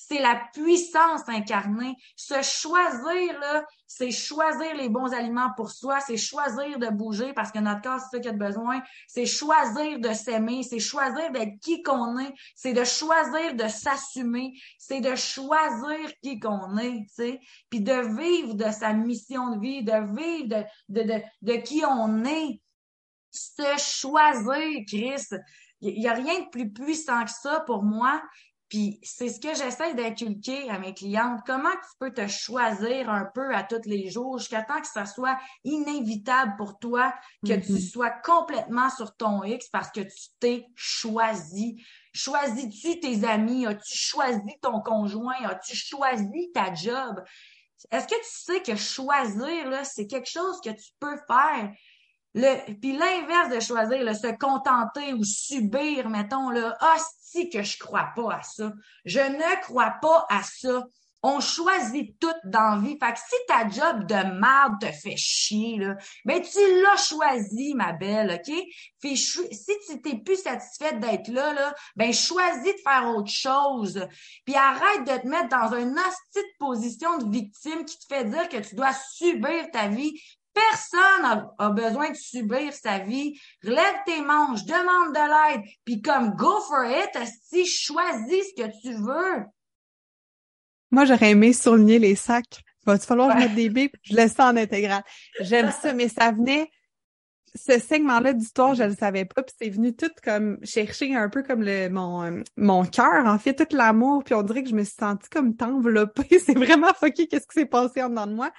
c'est la puissance incarnée. Se choisir, là, c'est choisir les bons aliments pour soi, c'est choisir de bouger parce que notre corps, c'est ça qu'il a besoin. C'est choisir de s'aimer, c'est choisir d'être qui qu'on est, c'est de choisir de s'assumer, c'est de choisir qui qu'on est, tu sais, puis de vivre de sa mission de vie, de vivre de, de, de, de qui on est. Se choisir, Chris. Il y a rien de plus puissant que ça pour moi. Puis c'est ce que j'essaie d'inculquer à mes clientes. Comment tu peux te choisir un peu à tous les jours jusqu'à temps que ça soit inévitable pour toi, que tu Mhm. sois complètement sur ton X parce que tu t'es choisi? Choisis-tu tes amis? As-tu choisi ton conjoint? As-tu choisi ta job? Est-ce que tu sais que choisir, là, c'est quelque chose que tu peux faire? Le, puis l'inverse de choisir, là, se contenter ou subir, mettons, là, hostie que je crois pas à ça. Je ne crois pas à ça. On choisit tout dans la vie. Fait que si ta job de merde te fait chier, là, ben tu l'as choisi, ma belle, OK? Si tu t'es plus satisfaite d'être là, là, ben choisis de faire autre chose. Puis arrête de te mettre dans une hostie position de victime qui te fait dire que tu dois subir ta vie. Personne a, a besoin de subir sa vie. Relève tes manches, demande de l'aide, puis comme go for it, si choisis ce que tu veux. Moi, j'aurais aimé souligner les sacs. Va-tu falloir Ouais. mette des bips? Je laisse ça en intégral. J'aime ça, mais ça venait, ce segment-là d'histoire, je le savais pas, puis c'est venu tout comme chercher un peu comme le mon euh, mon cœur, en fait, tout l'amour, puis on dirait que je me suis sentie comme enveloppée. C'est vraiment fucké qu'est-ce qui s'est passé en dedans de moi.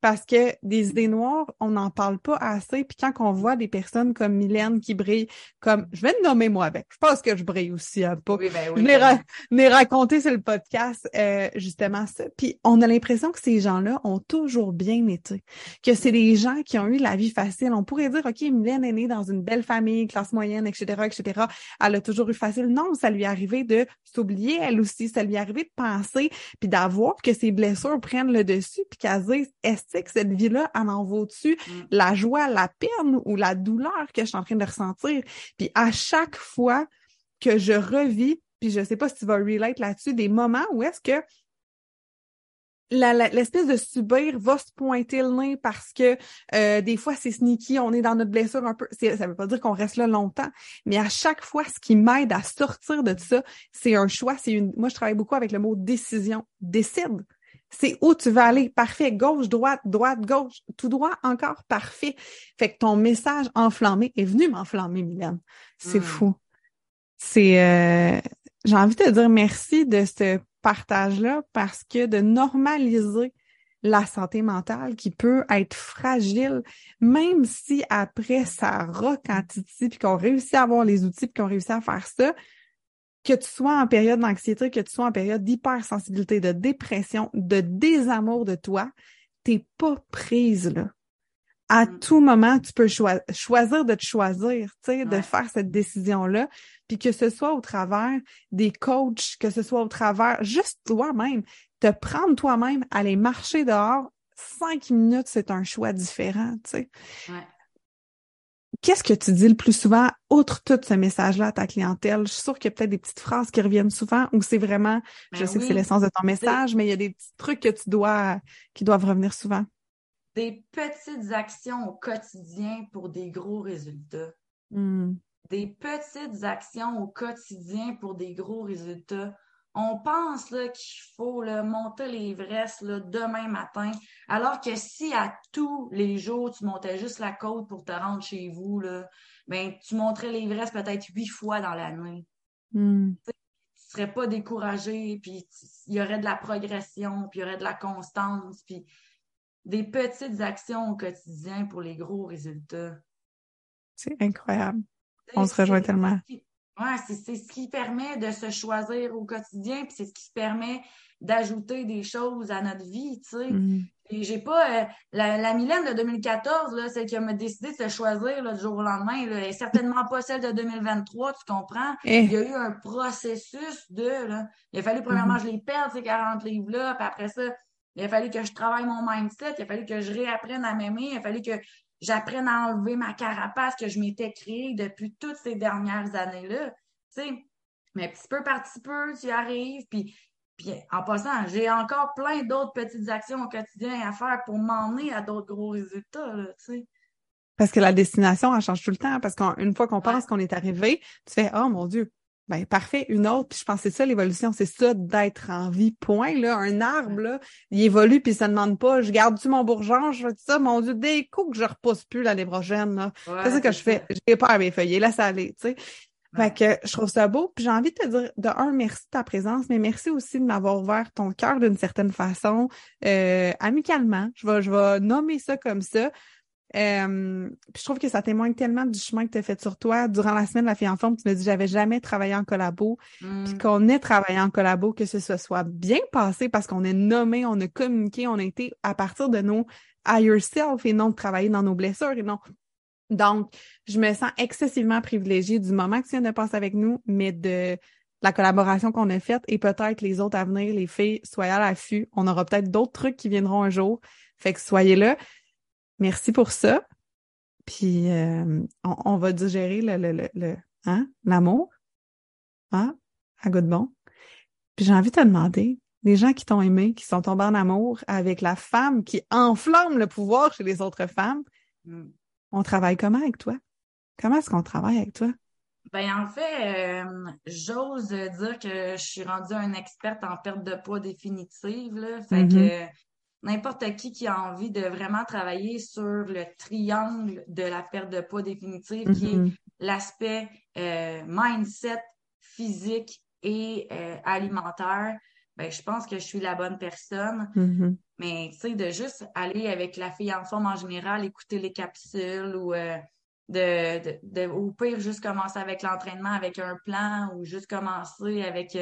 Parce que des idées noires, on n'en parle pas assez. Puis quand on voit des personnes comme Mylène qui brillent, comme je vais te nommer moi avec. Je pense que je brille aussi un peu. Oui, ben Je l'ai ra- l'ai raconté sur le podcast, euh, justement ça. Puis on a l'impression que ces gens-là ont toujours bien été. Que c'est des gens qui ont eu la vie facile. On pourrait dire, OK, Mylène est née dans une belle famille, classe moyenne, etc., etc. Elle a toujours eu facile. Non, ça lui est arrivé de s'oublier, elle aussi. Ça lui est arrivé de penser, puis d'avoir que ses blessures prennent le dessus, puis qu'elle dise, est-ce que cette vie-là, elle en vaut-tu Mm. la joie, la peine ou la douleur que je suis en train de ressentir? Puis à chaque fois que je revis, puis je sais pas si tu vas relate là-dessus, des moments où est-ce que l'espèce de subir va se pointer le nez parce que euh, des fois c'est sneaky, on est dans notre blessure un peu. Ça veut pas dire qu'on reste là longtemps, mais à chaque fois, ce qui m'aide à sortir de ça, c'est un choix. C'est une. Moi, je travaille beaucoup avec le mot décision. Décide. C'est où tu vas aller. Parfait. Gauche, droite, droite, gauche. Tout droit, encore parfait. Fait que ton message enflammé est venu m'enflammer, Mylène. C'est Mm. fou. C'est. euh, J'ai envie de te dire merci de ce partage-là parce que de normaliser la santé mentale qui peut être fragile, même si après ça rock titi, puis qu'on réussit à avoir les outils, puis qu'on réussit à faire ça, que tu sois en période d'anxiété, que tu sois en période d'hypersensibilité, de dépression, de désamour de toi, t'es pas prise là. À Mm. tout moment, tu peux choi- choisir de te choisir, tu sais, de faire cette décision-là, puis que ce soit au travers des coachs, que ce soit au travers juste toi-même, te prendre toi-même, aller marcher dehors, cinq minutes, c'est un choix différent, tu sais. Ouais. Qu'est-ce que tu dis le plus souvent, outre tout ce message-là à ta clientèle? Je suis sûre qu'il y a peut-être des petites phrases qui reviennent souvent ou c'est vraiment, je Ben sais que c'est l'essence de ton message, mais il y a des petits trucs que tu dois, qui doivent revenir souvent. Des petites actions au quotidien pour des gros résultats. Hmm. des petites actions au quotidien pour des gros résultats. On pense là, qu'il faut là, monter l'Everest demain matin, alors que si à tous les jours tu montais juste la côte pour te rendre chez vous, là, ben, tu monterais l'Everest peut-être huit fois dans l'année. Hmm. Tu serais pas découragé, puis il y aurait de la progression, puis il y aurait de la constance, puis des petites actions au quotidien pour les gros résultats. C'est incroyable. On se rejoint tellement. Ouais, c'est ce qui permet de se choisir au quotidien, puis c'est ce qui permet d'ajouter des choses à notre vie, tu sais. Mm. Et j'ai pas... Euh, la, la Mylène de 2014, là, celle qui a décidé de se choisir là, du jour au lendemain, là, est certainement pas celle de 2023, tu comprends? Eh. Il y a eu un processus de... Là, il a fallu, premièrement, mm-hmm. je les perde, ces 40 livres-là, puis après ça, il a fallu que je travaille mon mindset, il a fallu que je réapprenne à m'aimer, il a fallu que j'apprenne à enlever ma carapace que je m'étais créée depuis toutes ces dernières années-là. Tu sais, mais petit peu par petit peu, tu y arrives, puis puis en passant, j'ai encore plein d'autres petites actions au quotidien à faire pour m'emmener à d'autres gros résultats, là, tu sais. Parce que la destination, elle change tout le temps. Parce qu'une fois qu'on pense qu'on est arrivé, tu fais Oh mon Dieu, ben parfait, une autre. Puis je pense que c'est ça l'évolution, c'est ça d'être en vie. Point. Là, un arbre, là, il évolue puis ça ne demande pas. Je garde-tu mon bourgeon, je fais ça, mon Dieu, des coups que je repousse plus l'année prochaine. Là. c'est ça que je fais. J'ai pas à mes feuilles, laisse aller, tu sais. Fait que je trouve ça beau. Puis j'ai envie de te dire, de un, merci de ta présence, mais merci aussi de m'avoir ouvert ton cœur d'une certaine façon, euh, amicalement. Je vais, je vais nommer ça comme ça. Euh, puis je trouve que ça témoigne tellement du chemin que tu as fait sur toi. Durant la semaine de la fille en forme, tu me dis j'avais jamais travaillé en collabo. Puis mm. qu'on ait travaillé en collabo, que ce soit bien passé parce qu'on est nommé, on a communiqué, on a été à partir de nos higher self et non de travailler dans nos blessures et non donc, je me sens excessivement privilégiée du moment que tu viens de passer avec nous, mais de la collaboration qu'on a faite et peut-être les autres à venir, les filles, soyez à l'affût. On aura peut-être d'autres trucs qui viendront un jour. Fait que soyez là. Merci pour ça. Puis euh, on, va digérer le, le, le, hein, l'amour. Hein? À goût de bon. Puis j'ai envie de te demander, les gens qui t'ont aimé, qui sont tombés en amour avec la femme qui enflamme le pouvoir chez les autres femmes, mm. On travaille comment avec toi? Comment est-ce qu'on travaille avec toi? Ben en fait, euh, j'ose dire que je suis rendue une experte en perte de poids définitive. Là. Fait mm-hmm. que n'importe qui qui a envie de vraiment travailler sur le triangle de la perte de poids définitive, qui est mm-hmm. l'aspect euh, mindset, physique et euh, alimentaire, ben, je pense que je suis la bonne personne. Mm-hmm. Mais tu sais, de juste aller avec la fille en forme en général, écouter les capsules ou euh, de, de, de, au pire, juste commencer avec l'entraînement avec un plan ou juste commencer avec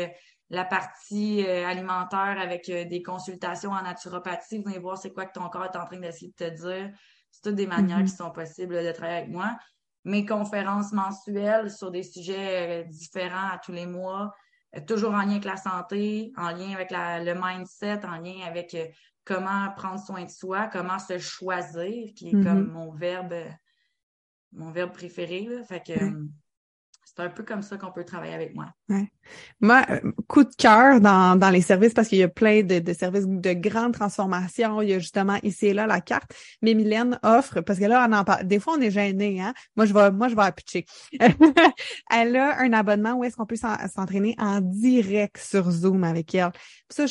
la partie euh, alimentaire avec des consultations en naturopathie, venir voir c'est quoi que ton corps est en train d'essayer de te dire. C'est toutes des manières mm-hmm. qui sont possibles de travailler avec moi. Mes conférences mensuelles sur des sujets différents à tous les mois, toujours en lien avec la santé, en lien avec le mindset, en lien avec comment prendre soin de soi, comment se choisir, qui est comme mm-hmm. mon verbe, mon verbe préféré. Fait que c'est un peu comme ça qu'on peut travailler avec moi. Ouais. Moi, euh, coup de cœur dans, dans les services parce qu'il y a plein de, de, services de grandes transformations. Il y a justement ici et là la carte. Mais Mylène offre, parce que là, on en parle. Des fois, on est gêné, hein. Moi, je vais, moi, je vais pitcher. elle a un abonnement où est-ce qu'on peut s'entraîner en direct sur Zoom avec elle. ça,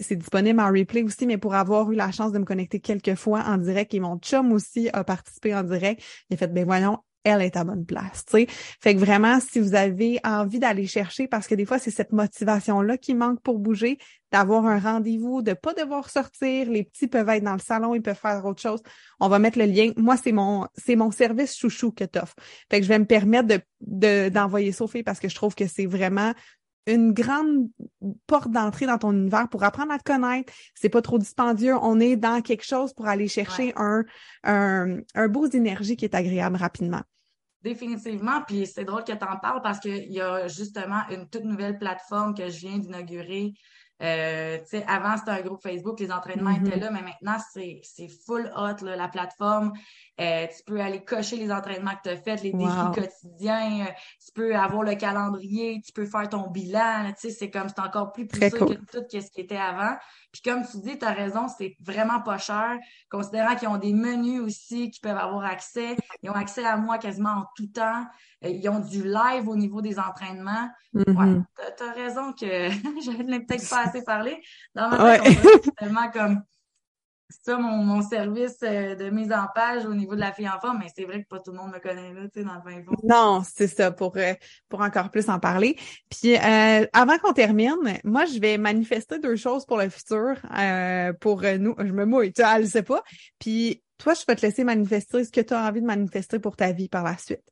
c'est disponible en replay aussi, mais pour avoir eu la chance de me connecter quelques fois en direct et mon chum aussi a participé en direct, il a fait, ben voyons, elle est à bonne place, tu sais. Fait que vraiment, si vous avez envie d'aller chercher, parce que des fois, c'est cette motivation-là qui manque pour bouger, d'avoir un rendez-vous, de pas devoir sortir, les petits peuvent être dans le salon, ils peuvent faire autre chose. On va mettre le lien. Moi, c'est mon, c'est mon service chouchou que t'offres. Fait que je vais me permettre de, d'envoyer Sophie parce que je trouve que c'est vraiment une grande porte d'entrée dans ton univers pour apprendre à te connaître. C'est pas trop dispendieux. On est dans quelque chose pour aller chercher un, un, un beau d'énergie qui est agréable rapidement. Définitivement. Puis c'est drôle que tu en parles parce qu'il y a justement une toute nouvelle plateforme que je viens d'inaugurer. Euh, avant, c'était un groupe Facebook, les entraînements mm-hmm. étaient là, mais maintenant, c'est full hot, là, la plateforme. Euh, tu peux aller cocher les entraînements que tu as faits, les défis quotidiens. Euh, tu peux avoir le calendrier, tu peux faire ton bilan. C'est comme, c'est encore plus poussé que tout ce qui était avant. Puis comme tu dis, tu as raison, c'est vraiment pas cher, considérant qu'ils ont des menus aussi qui peuvent avoir accès. Ils ont accès à moi quasiment en tout temps. Euh, ils ont du live au niveau des entraînements. Ouais, mm-hmm. tu as, raison que je peut-être pas assez parlé. Dans ma tête, c'est tellement comme ça mon, mon service euh, de mise en page au niveau de la fille enfant, mais c'est vrai que pas tout le monde me connaît là, tu sais, dans le 20 Non, c'est ça, pour, euh, pour encore plus en parler. Puis euh, avant qu'on termine, moi, je vais manifester deux choses pour le futur, pour nous. Je me mouille, tu sais, elle sait pas. Puis toi, je vais te laisser manifester ce que tu as envie de manifester pour ta vie par la suite.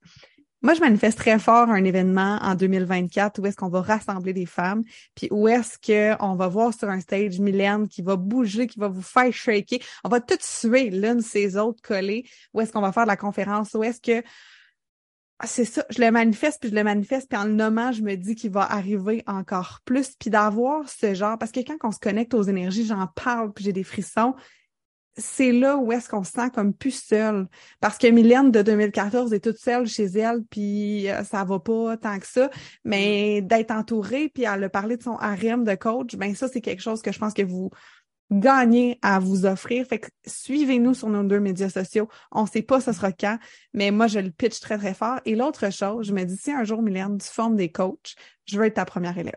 Moi, je manifeste très fort un événement en 2024 où est-ce qu'on va rassembler des femmes, puis où est-ce qu'on va voir sur un stage Mylène qui va bouger, qui va vous faire shaker. On va toutes suer l'une ces autres collées. Où est-ce qu'on va faire de la conférence? Où est-ce que ah, c'est ça, je le manifeste, puis je le manifeste, puis en le nommant, je me dis qu'il va arriver encore plus, puis d'avoir ce genre, parce que quand on se connecte aux énergies, j'en parle, puis j'ai des frissons, c'est là où est-ce qu'on se sent comme plus seul. Parce que Mylène de 2014 est toute seule chez elle, puis euh, ça va pas tant que ça. Mais mm. d'être entourée, puis elle a parlé de son harem de coach, ben ça, c'est quelque chose que je pense que vous gagnez à vous offrir. Fait que suivez-nous sur nos deux médias sociaux. On sait pas ce sera quand, mais moi, je le pitch très, très fort. Et l'autre chose, je me dis, si un jour, Mylène, tu formes des coachs, je veux être ta première élève.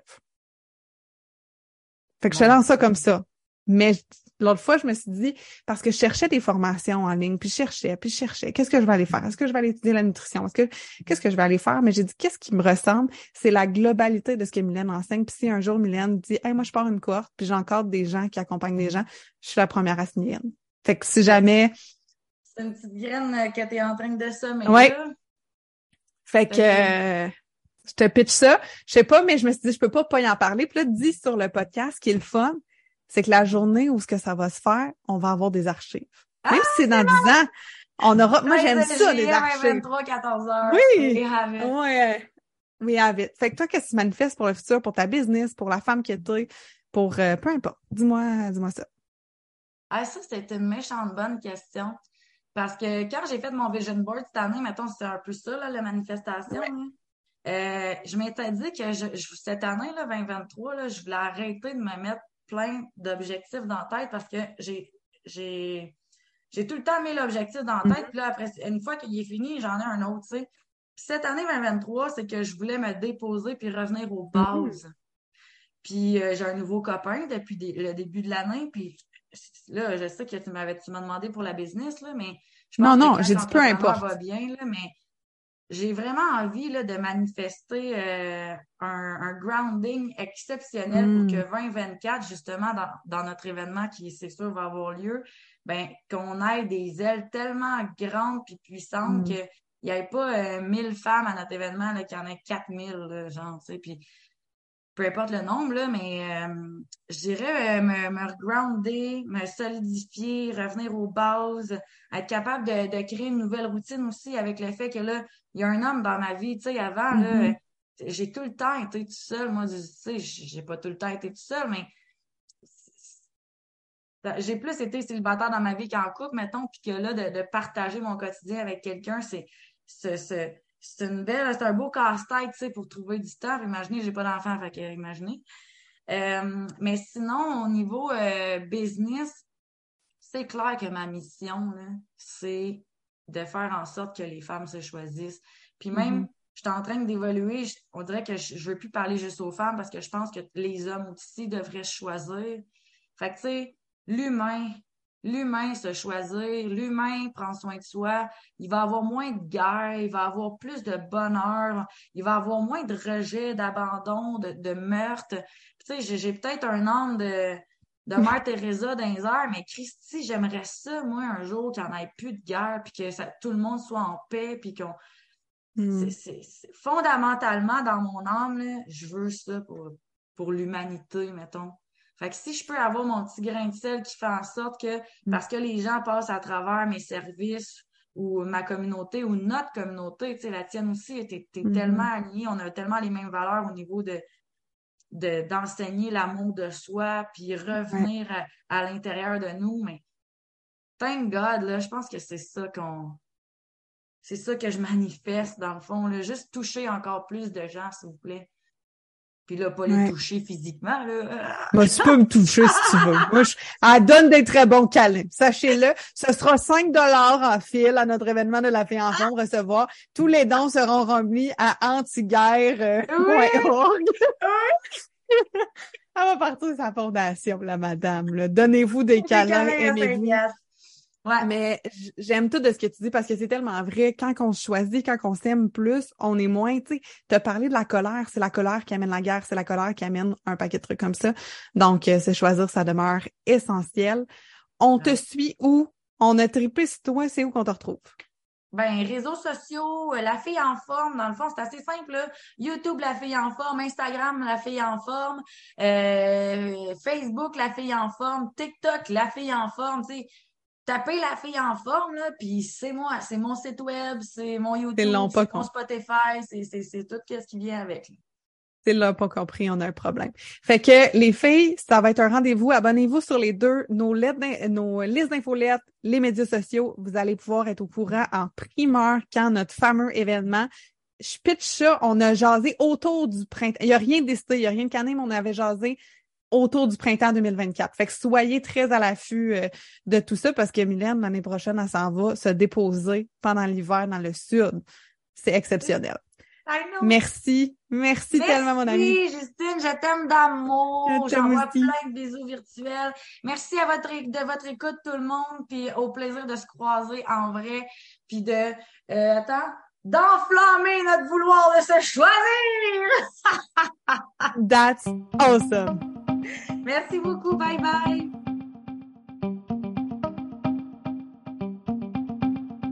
Fait que je te lance ça comme ça. Mais l'autre fois, je me suis dit, parce que je cherchais des formations en ligne, puis je cherchais, puis je cherchais, qu'est-ce que je vais aller faire? Est-ce que je vais aller étudier la nutrition? Est-ce que, qu'est-ce que je vais aller faire? Mais j'ai dit, qu'est-ce qui me ressemble? C'est la globalité de ce que Mylène enseigne. Puis si un jour Mylène dit, hey, moi, je pars une cohorte, puis j'encadre des gens qui accompagnent des gens, je suis la première à signer. Fait que si jamais. C'est une petite graine que tu es en train de semer. Oui. Fait que, euh, je te pitch ça. Je sais pas, mais je me suis dit, je peux pas pas y en parler. Puis là, dis sur le podcast, qui est le fun, c'est que la journée où ce que ça va se faire, on va avoir des archives. Ah, Même si c'est dans 10 ans, on aura, moi j'aime ça, les archives. 23, 14 heures. Oui. Ouais. We have it. Fait que toi, qu'est-ce que tu manifestes pour le futur, pour ta business, pour la femme que tu pour euh, peu importe. Dis-moi, dis-moi ça. Ah, ça, c'était une méchante bonne question. Parce que quand j'ai fait mon vision board cette année, mettons, c'était un peu ça, là, la manifestation. Euh, je m'étais dit que je, cette année, là, 2023, là, je voulais arrêter de me mettre plein d'objectifs dans la tête parce que j'ai j'ai j'ai tout le temps mis l'objectif dans la tête. Mm-hmm. Puis là, après, une fois qu'il est fini, j'en ai un autre, tu sais. cette année 2023, c'est que je voulais me déposer puis revenir aux mm-hmm. bases. Puis euh, j'ai un nouveau copain depuis le début de l'année. Puis là, je sais que tu m'avais tu m'as demandé pour la business, là, mais je pense non, non, j'ai dit peu importe. va bien, là, mais j'ai vraiment envie là, de manifester euh, un, grounding exceptionnel pour que 2024, hmm. justement, dans, notre événement qui, c'est sûr, va avoir lieu, ben, qu'on ait des ailes tellement grandes et puissantes hmm. qu'il n'y ait pas 1000 euh, femmes à notre événement, qu'il y en ait 4000, genre, tu sais, puis peu importe le nombre, là, mais euh, je dirais me, me grounder, me solidifier, revenir aux bases, être capable de, de, créer une nouvelle routine aussi avec le fait que là, il y a un homme dans ma vie. Tu sais, avant, là, mm-hmm. j'ai tout le temps été tout seul. Moi, tu sais, j'ai pas tout le temps été tout seul, mais j'ai plus été célibataire dans ma vie qu'en couple, mettons, puis que là, de, partager mon quotidien avec quelqu'un, c'est c'est une belle, c'est un beau casse-tête, tu sais, pour trouver du temps. Imaginez, j'ai pas d'enfant, fait que imaginez. Euh, mais sinon, au niveau euh, business, c'est clair que ma mission, c'est de faire en sorte que les femmes se choisissent. Puis même, mm-hmm. je suis en train d'évoluer, on dirait que je, je veux plus parler juste aux femmes parce que je pense que les hommes aussi devraient choisir. Fait que, tu sais, l'humain, l'humain se choisir, l'humain prend soin de soi, il va avoir moins de guerre, il va avoir plus de bonheur, il va avoir moins de rejet, d'abandon, de, de meurtre. Tu sais, j'ai peut-être un âme de, de Mère Teresa dans les airs, mais Christy, j'aimerais ça, moi, un jour, qu'il n'y en ait plus de guerre, puis que ça, tout le monde soit en paix, puis qu'on... Hmm. C'est fondamentalement, dans mon âme, là, je veux ça pour, pour l'humanité, mettons. Fait que si je peux avoir mon petit grain de sel qui fait en sorte que, hmm. parce que les gens passent à travers mes services ou ma communauté ou notre communauté, tu sais, la tienne aussi, t'es es, hmm. tellement alignée, on a tellement les mêmes valeurs au niveau de, d'enseigner l'amour de soi, puis revenir à, l'intérieur de nous. Mais thank God, là, je pense que c'est ça qu'on. C'est ça que je manifeste, dans le fond. Là. Juste toucher encore plus de gens, s'il vous plaît. Puis là, pas les toucher physiquement, là. Moi, tu peux me toucher si tu veux. Moi, je... Elle donne des très bons câlins. Sachez-le, ce sera 5 dollars en fil à notre événement de la fille en fond recevoir. Tous les dons seront remis à antiguerre.org. Euh, Elle va partir de sa fondation, la madame. Donnez-vous des câlins, aimez-vous. Ouais. Mais j'aime tout de ce que tu dis parce que c'est tellement vrai. Quand on choisit, quand on s'aime plus, on est moins, tu sais, t'as parlé de la colère, c'est la colère qui amène la guerre, c'est la colère qui amène un paquet de trucs comme ça. Donc, euh, c'est choisir, ça demeure essentiel. On te suit où? On a trippé sur toi, c'est où qu'on te retrouve? Ben, réseaux sociaux, euh, la fille en forme, dans le fond, c'est assez simple. Là. YouTube, la fille en forme, Instagram, la fille en forme, euh, Facebook, la fille en forme, TikTok, la fille en forme, sais. Tapez la fille en forme, là, puis c'est moi, c'est mon site web, c'est mon YouTube, c'est mon Spotify, c'est tout ce qui vient avec. Là. S'ils l'ont pas compris, on a un problème. Fait que les filles, ça va être un rendez-vous. Abonnez-vous sur les deux, nos, lettres nos listes d'infolettes, les médias sociaux. Vous allez pouvoir être au courant en primeur quand notre fameux événement. Je pitch ça, on a jasé autour du printemps. Il n'y a rien décidé, il n'y a rien de cané, mais on avait jasé autour du printemps 2024. Fait que soyez très à l'affût euh, de tout ça parce que Mylène, l'année prochaine, elle s'en va se déposer pendant l'hiver dans le sud. C'est exceptionnel. Merci. Merci. tellement, mon ami. Merci, Justine. Je t'aime d'amour. J'envoie plein de bisous virtuels. Merci à votre, de votre écoute, tout le monde. Puis au plaisir de se croiser en vrai. Puis de, euh, attends, d'enflammer notre vouloir de se choisir. That's awesome. Merci beaucoup. Bye bye.